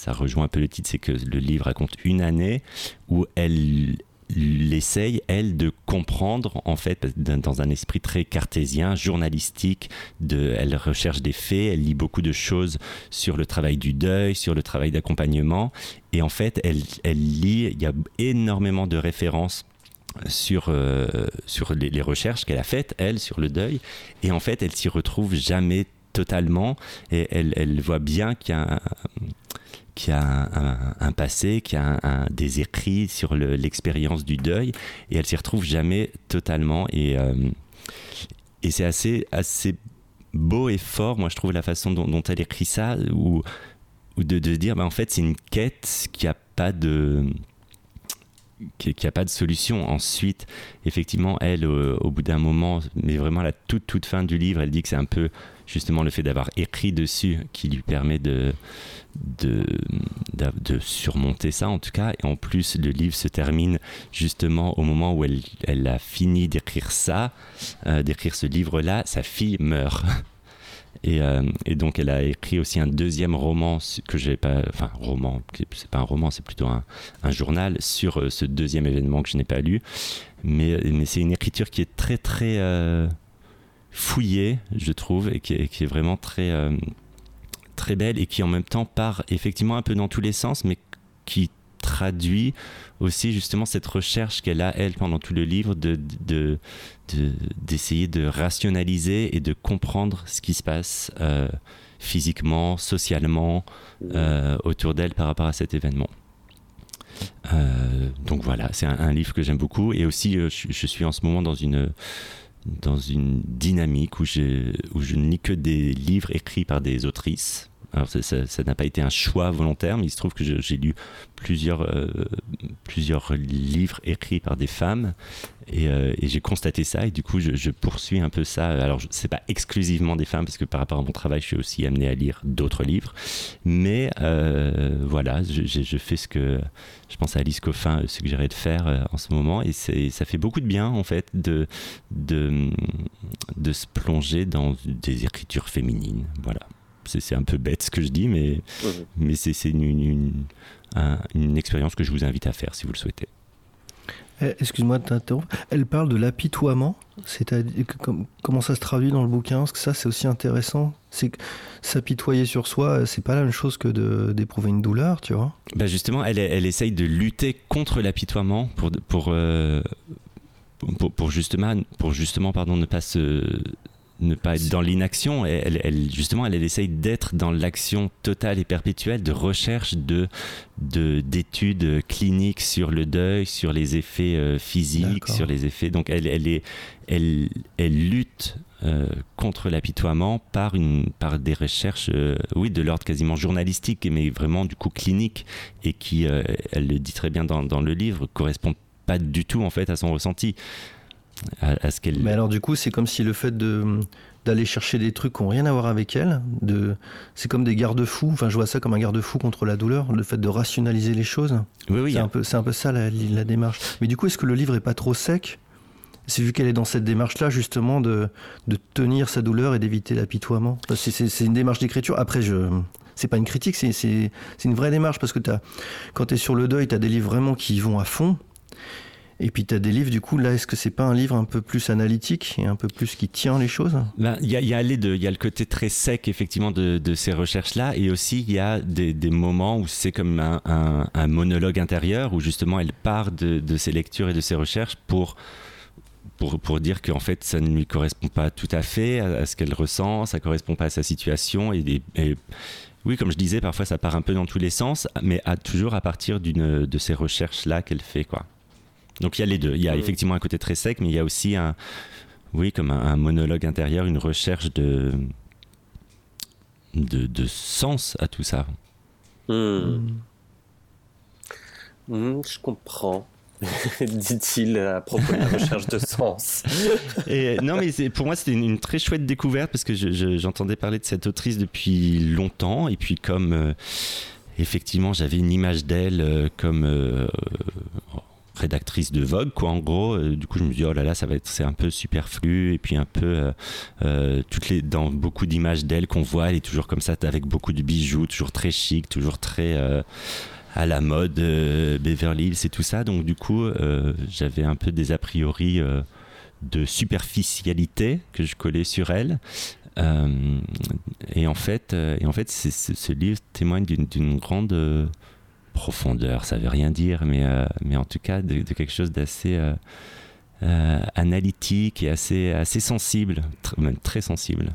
rejoint un peu le titre, c'est que le livre raconte une année où elle essaye, elle, de comprendre, en fait, dans un esprit très cartésien, journalistique, de, elle recherche des faits, elle lit beaucoup de choses sur le travail du deuil, sur le travail d'accompagnement, et en fait, elle, elle lit, il y a énormément de références sur, euh, sur les, les recherches qu'elle a faites, elle, sur le deuil, et en fait, elle s'y retrouve jamais totalement. Et elle, voit bien qu'il y a un, y a un, passé, qu'il y a un, des écrits sur l'expérience du deuil. Et elle s'y retrouve jamais totalement. Et, euh, c'est assez, beau et fort, moi je trouve la façon dont, elle écrit ça ou de, de dire bah, en fait c'est une quête qui a pas de qu'il n'y a pas de solution. Ensuite, effectivement, elle, au, bout d'un moment, mais vraiment à la toute, toute fin du livre, elle dit que c'est un peu justement le fait d'avoir écrit dessus qui lui permet de, de, de, surmonter ça en tout cas. Et en plus, le livre se termine justement au moment où elle, elle a fini d'écrire ça, euh, d'écrire ce livre-là, sa fille meurt. Et, euh, et, donc elle a écrit aussi un deuxième roman que j'ai pas, enfin roman, c'est pas un roman, c'est plutôt un, journal sur euh, ce deuxième événement que je n'ai pas lu. Mais, c'est une écriture qui est très très fouillée, je trouve, et qui est, vraiment très, euh, très belle et qui en même temps part effectivement un peu dans tous les sens, mais qui traduit aussi justement cette recherche qu'elle a, elle, pendant tout le livre, de, d'essayer de, rationaliser et de comprendre ce qui se passe euh, physiquement, socialement, euh, autour d'elle par rapport à cet événement. donc voilà, c'est un, livre que j'aime beaucoup et aussi je, suis en ce moment dans une dans une dynamique où, où je ne lis que des livres écrits par des autrices. Alors ça n'a pas été un choix volontaire, mais il se trouve que j'ai lu plusieurs, euh, plusieurs livres écrits par des femmes euh, et, j'ai constaté ça et du coup je, poursuis un peu ça. Alors c'est pas exclusivement des femmes parce que par rapport à mon travail je suis aussi amené à lire d'autres livres, mais euh, voilà je, fais ce que je pense à Alice Coffin suggérait de faire en ce moment et ça fait beaucoup de bien en fait de, de, de se plonger dans des écritures féminines. Voilà c'est un peu bête ce que je dis, mais, mais c'est une, une, expérience que je vous invite à faire si vous le souhaitez. Eh, excuse-moi de t'interrompre. Elle parle de l'apitoiement. Comment ça se traduit dans le bouquin? Parce que ça, c'est aussi intéressant. C'est que s'apitoyer sur soi, c'est pas la même chose que d'éprouver une douleur, tu vois? Bah Justement, elle, elle essaye de lutter contre l'apitoiement pour, pour, euh, pour, pour, justement, pour justement pardon, ne pas se ne pas être dans l'inaction. Elle, elle, justement, elle, essaye d'être dans l'action totale et perpétuelle de recherche de d'études cliniques sur le deuil, sur les effets euh, physiques, sur les effets. Donc, elle, elle, est, elle, elle lutte euh, contre l'apitoiement par, une, par des recherches, euh, oui, de l'ordre quasiment journalistique, mais vraiment du coup clinique, et qui, elle le dit très bien dans, dans le livre, correspond pas du tout en fait à son ressenti ce qu'elle. Mais alors du coup, c'est comme si le fait de d'aller chercher des trucs qui n'ont rien à voir avec elle, de, c'est comme des garde-fous. Enfin, je vois ça comme un garde-fou contre la douleur, le fait de rationaliser les choses. Oui, oui. C'est un peu, c'est un peu ça la, démarche. Mais du coup, est-ce que le livre est pas trop sec? C'est vu qu'elle est dans cette démarche-là, justement, de, de tenir sa douleur et d'éviter l'apitoiement. C'est, une démarche d'écriture. Après, je, c'est pas une critique, c'est, c'est, c'est une vraie démarche parce que as, quand tu es sur le deuil, tu as des livres vraiment qui vont à fond. Et puis tu as des livres, du coup, là, est-ce que c'est pas un livre un peu plus analytique et un peu plus qui tient les choses? Il y, a, y, a le côté très sec, effectivement, de, ces recherches-là. Et aussi, il y a des, moments où c'est comme un, monologue intérieur, où justement, elle part de, ses lectures et de ses recherches pour pour, dire qu'en fait ça ne lui correspond pas tout à fait à, ce qu'elle ressent, ça correspond pas à sa situation et, oui, comme je disais, parfois ça part un peu dans tous les sens, mais toujours à partir de ces recherches là qu'elle fait quoi. Donc il y a les deux. Il y a effectivement un côté très sec, mais il y a aussi un, oui, comme un, monologue intérieur, une recherche de, de, sens à tout ça. Hmm. Hmm, je comprends. dit-il à propos de la recherche de sens. Et, non, mais pour moi, c'était une, très chouette découverte parce que j'entendais parler de cette autrice depuis longtemps. Et puis, comme euh, effectivement, j'avais une image d'elle euh, comme euh, rédactrice de Vogue, quoi, en gros. du coup, je me dis, oh là là, ça va être, c'est un peu superflu. Et puis, un peu, toutes les, dans beaucoup d'images d'elle qu'on voit, elle est toujours comme ça, avec beaucoup de bijoux, toujours très chic, toujours très à la mode euh, Beverly Hills et tout ça. Donc du coup, euh, j'avais un peu des a priori euh, de superficialité que je collais sur elle. et en fait, et en fait ce livre témoigne d'une grande profondeur. Ça veut rien dire, mais, mais en tout cas de, quelque chose d'assez analytique et assez, assez sensible, même très sensible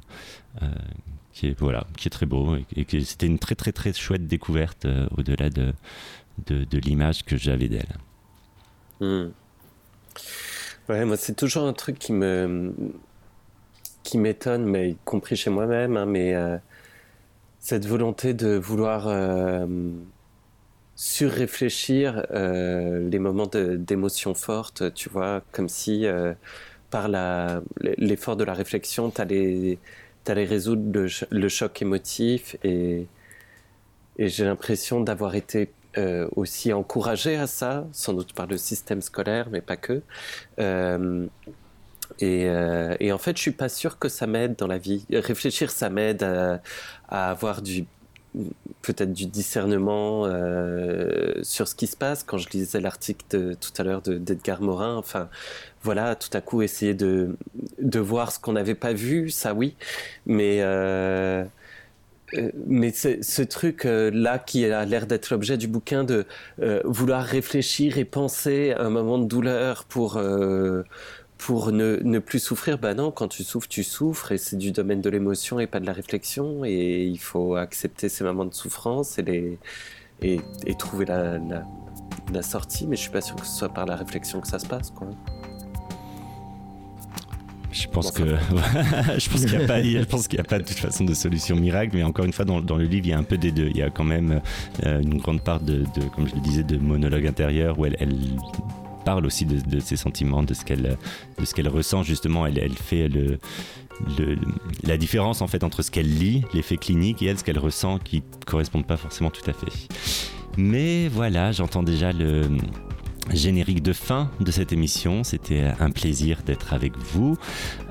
qui est voilà, qui est très beau et, que c'était une très très très chouette découverte euh, au-delà de, de, l'image que j'avais d'elle. Hmm. Ouais, moi c'est toujours un truc qui me qui m'étonne, mais y compris chez moi-même, hein, mais euh, cette volonté de vouloir euh, surréfléchir les moments d'émotion forte, tu vois, comme si par l'effort de la réflexion, tu allais résoudre le, choc émotif et, j'ai l'impression d'avoir été euh, aussi encouragé à ça, sans doute par le système scolaire, mais pas que. Euh, et, euh, et, en fait, je suis pas sûr que ça m'aide dans la vie. Réfléchir, ça m'aide à, à, avoir du peut-être du discernement euh, sur ce qui se passe. Quand je lisais l'article tout à l'heure d'Edgar Morin, enfin, voilà, tout à coup essayer de, de voir ce qu'on n'avait pas vu, ça oui, mais euh, euh, mais ce truc là qui a l'air d'être l'objet du bouquin de vouloir réfléchir et penser à un moment de douleur pour pour ne, ne, plus souffrir, bah non, quand tu souffres, tu souffres, et c'est du domaine de l'émotion et pas de la réflexion, et il faut accepter ces moments de souffrance et, les, et, et trouver la, la, sortie, mais je suis pas sûr que ce soit par la réflexion que ça se passe, quoi. Je pense que je pense qu'il n'y a pas, je pense qu'il a pas de toute façon de solution miracle, mais encore une fois dans, dans, le livre il y a un peu des deux. Il y a quand même euh, une grande part de, de, comme je le disais, de monologue intérieur où elle, elle parle aussi de, ses sentiments, de ce qu'elle qu'elle ressent justement. Elle, fait le, la différence en fait entre ce qu'elle lit, l'effet clinique, et elle ce qu'elle ressent qui correspondent pas forcément tout à fait. Mais voilà, j'entends déjà le générique de fin de cette émission. C'était un plaisir d'être avec vous.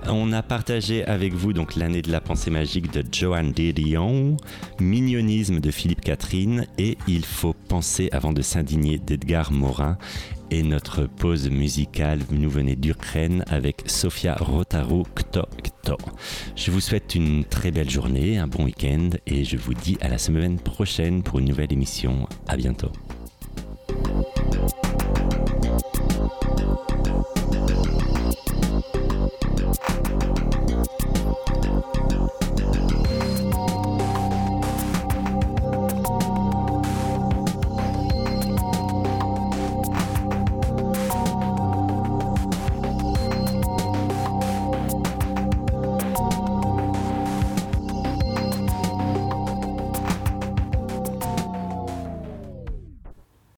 On a partagé avec vous donc l'année de la pensée magique de Joanne Didion, Mignonisme de Philippe Catherine et Il faut penser avant de s'indigner d'Edgar Morin et notre pause musicale nous venait d'Ukraine avec Sofia Rotaro Kto Kto. Je vous souhaite une très belle journée, un bon week-end et je vous dis à la semaine prochaine pour une nouvelle émission. À bientôt.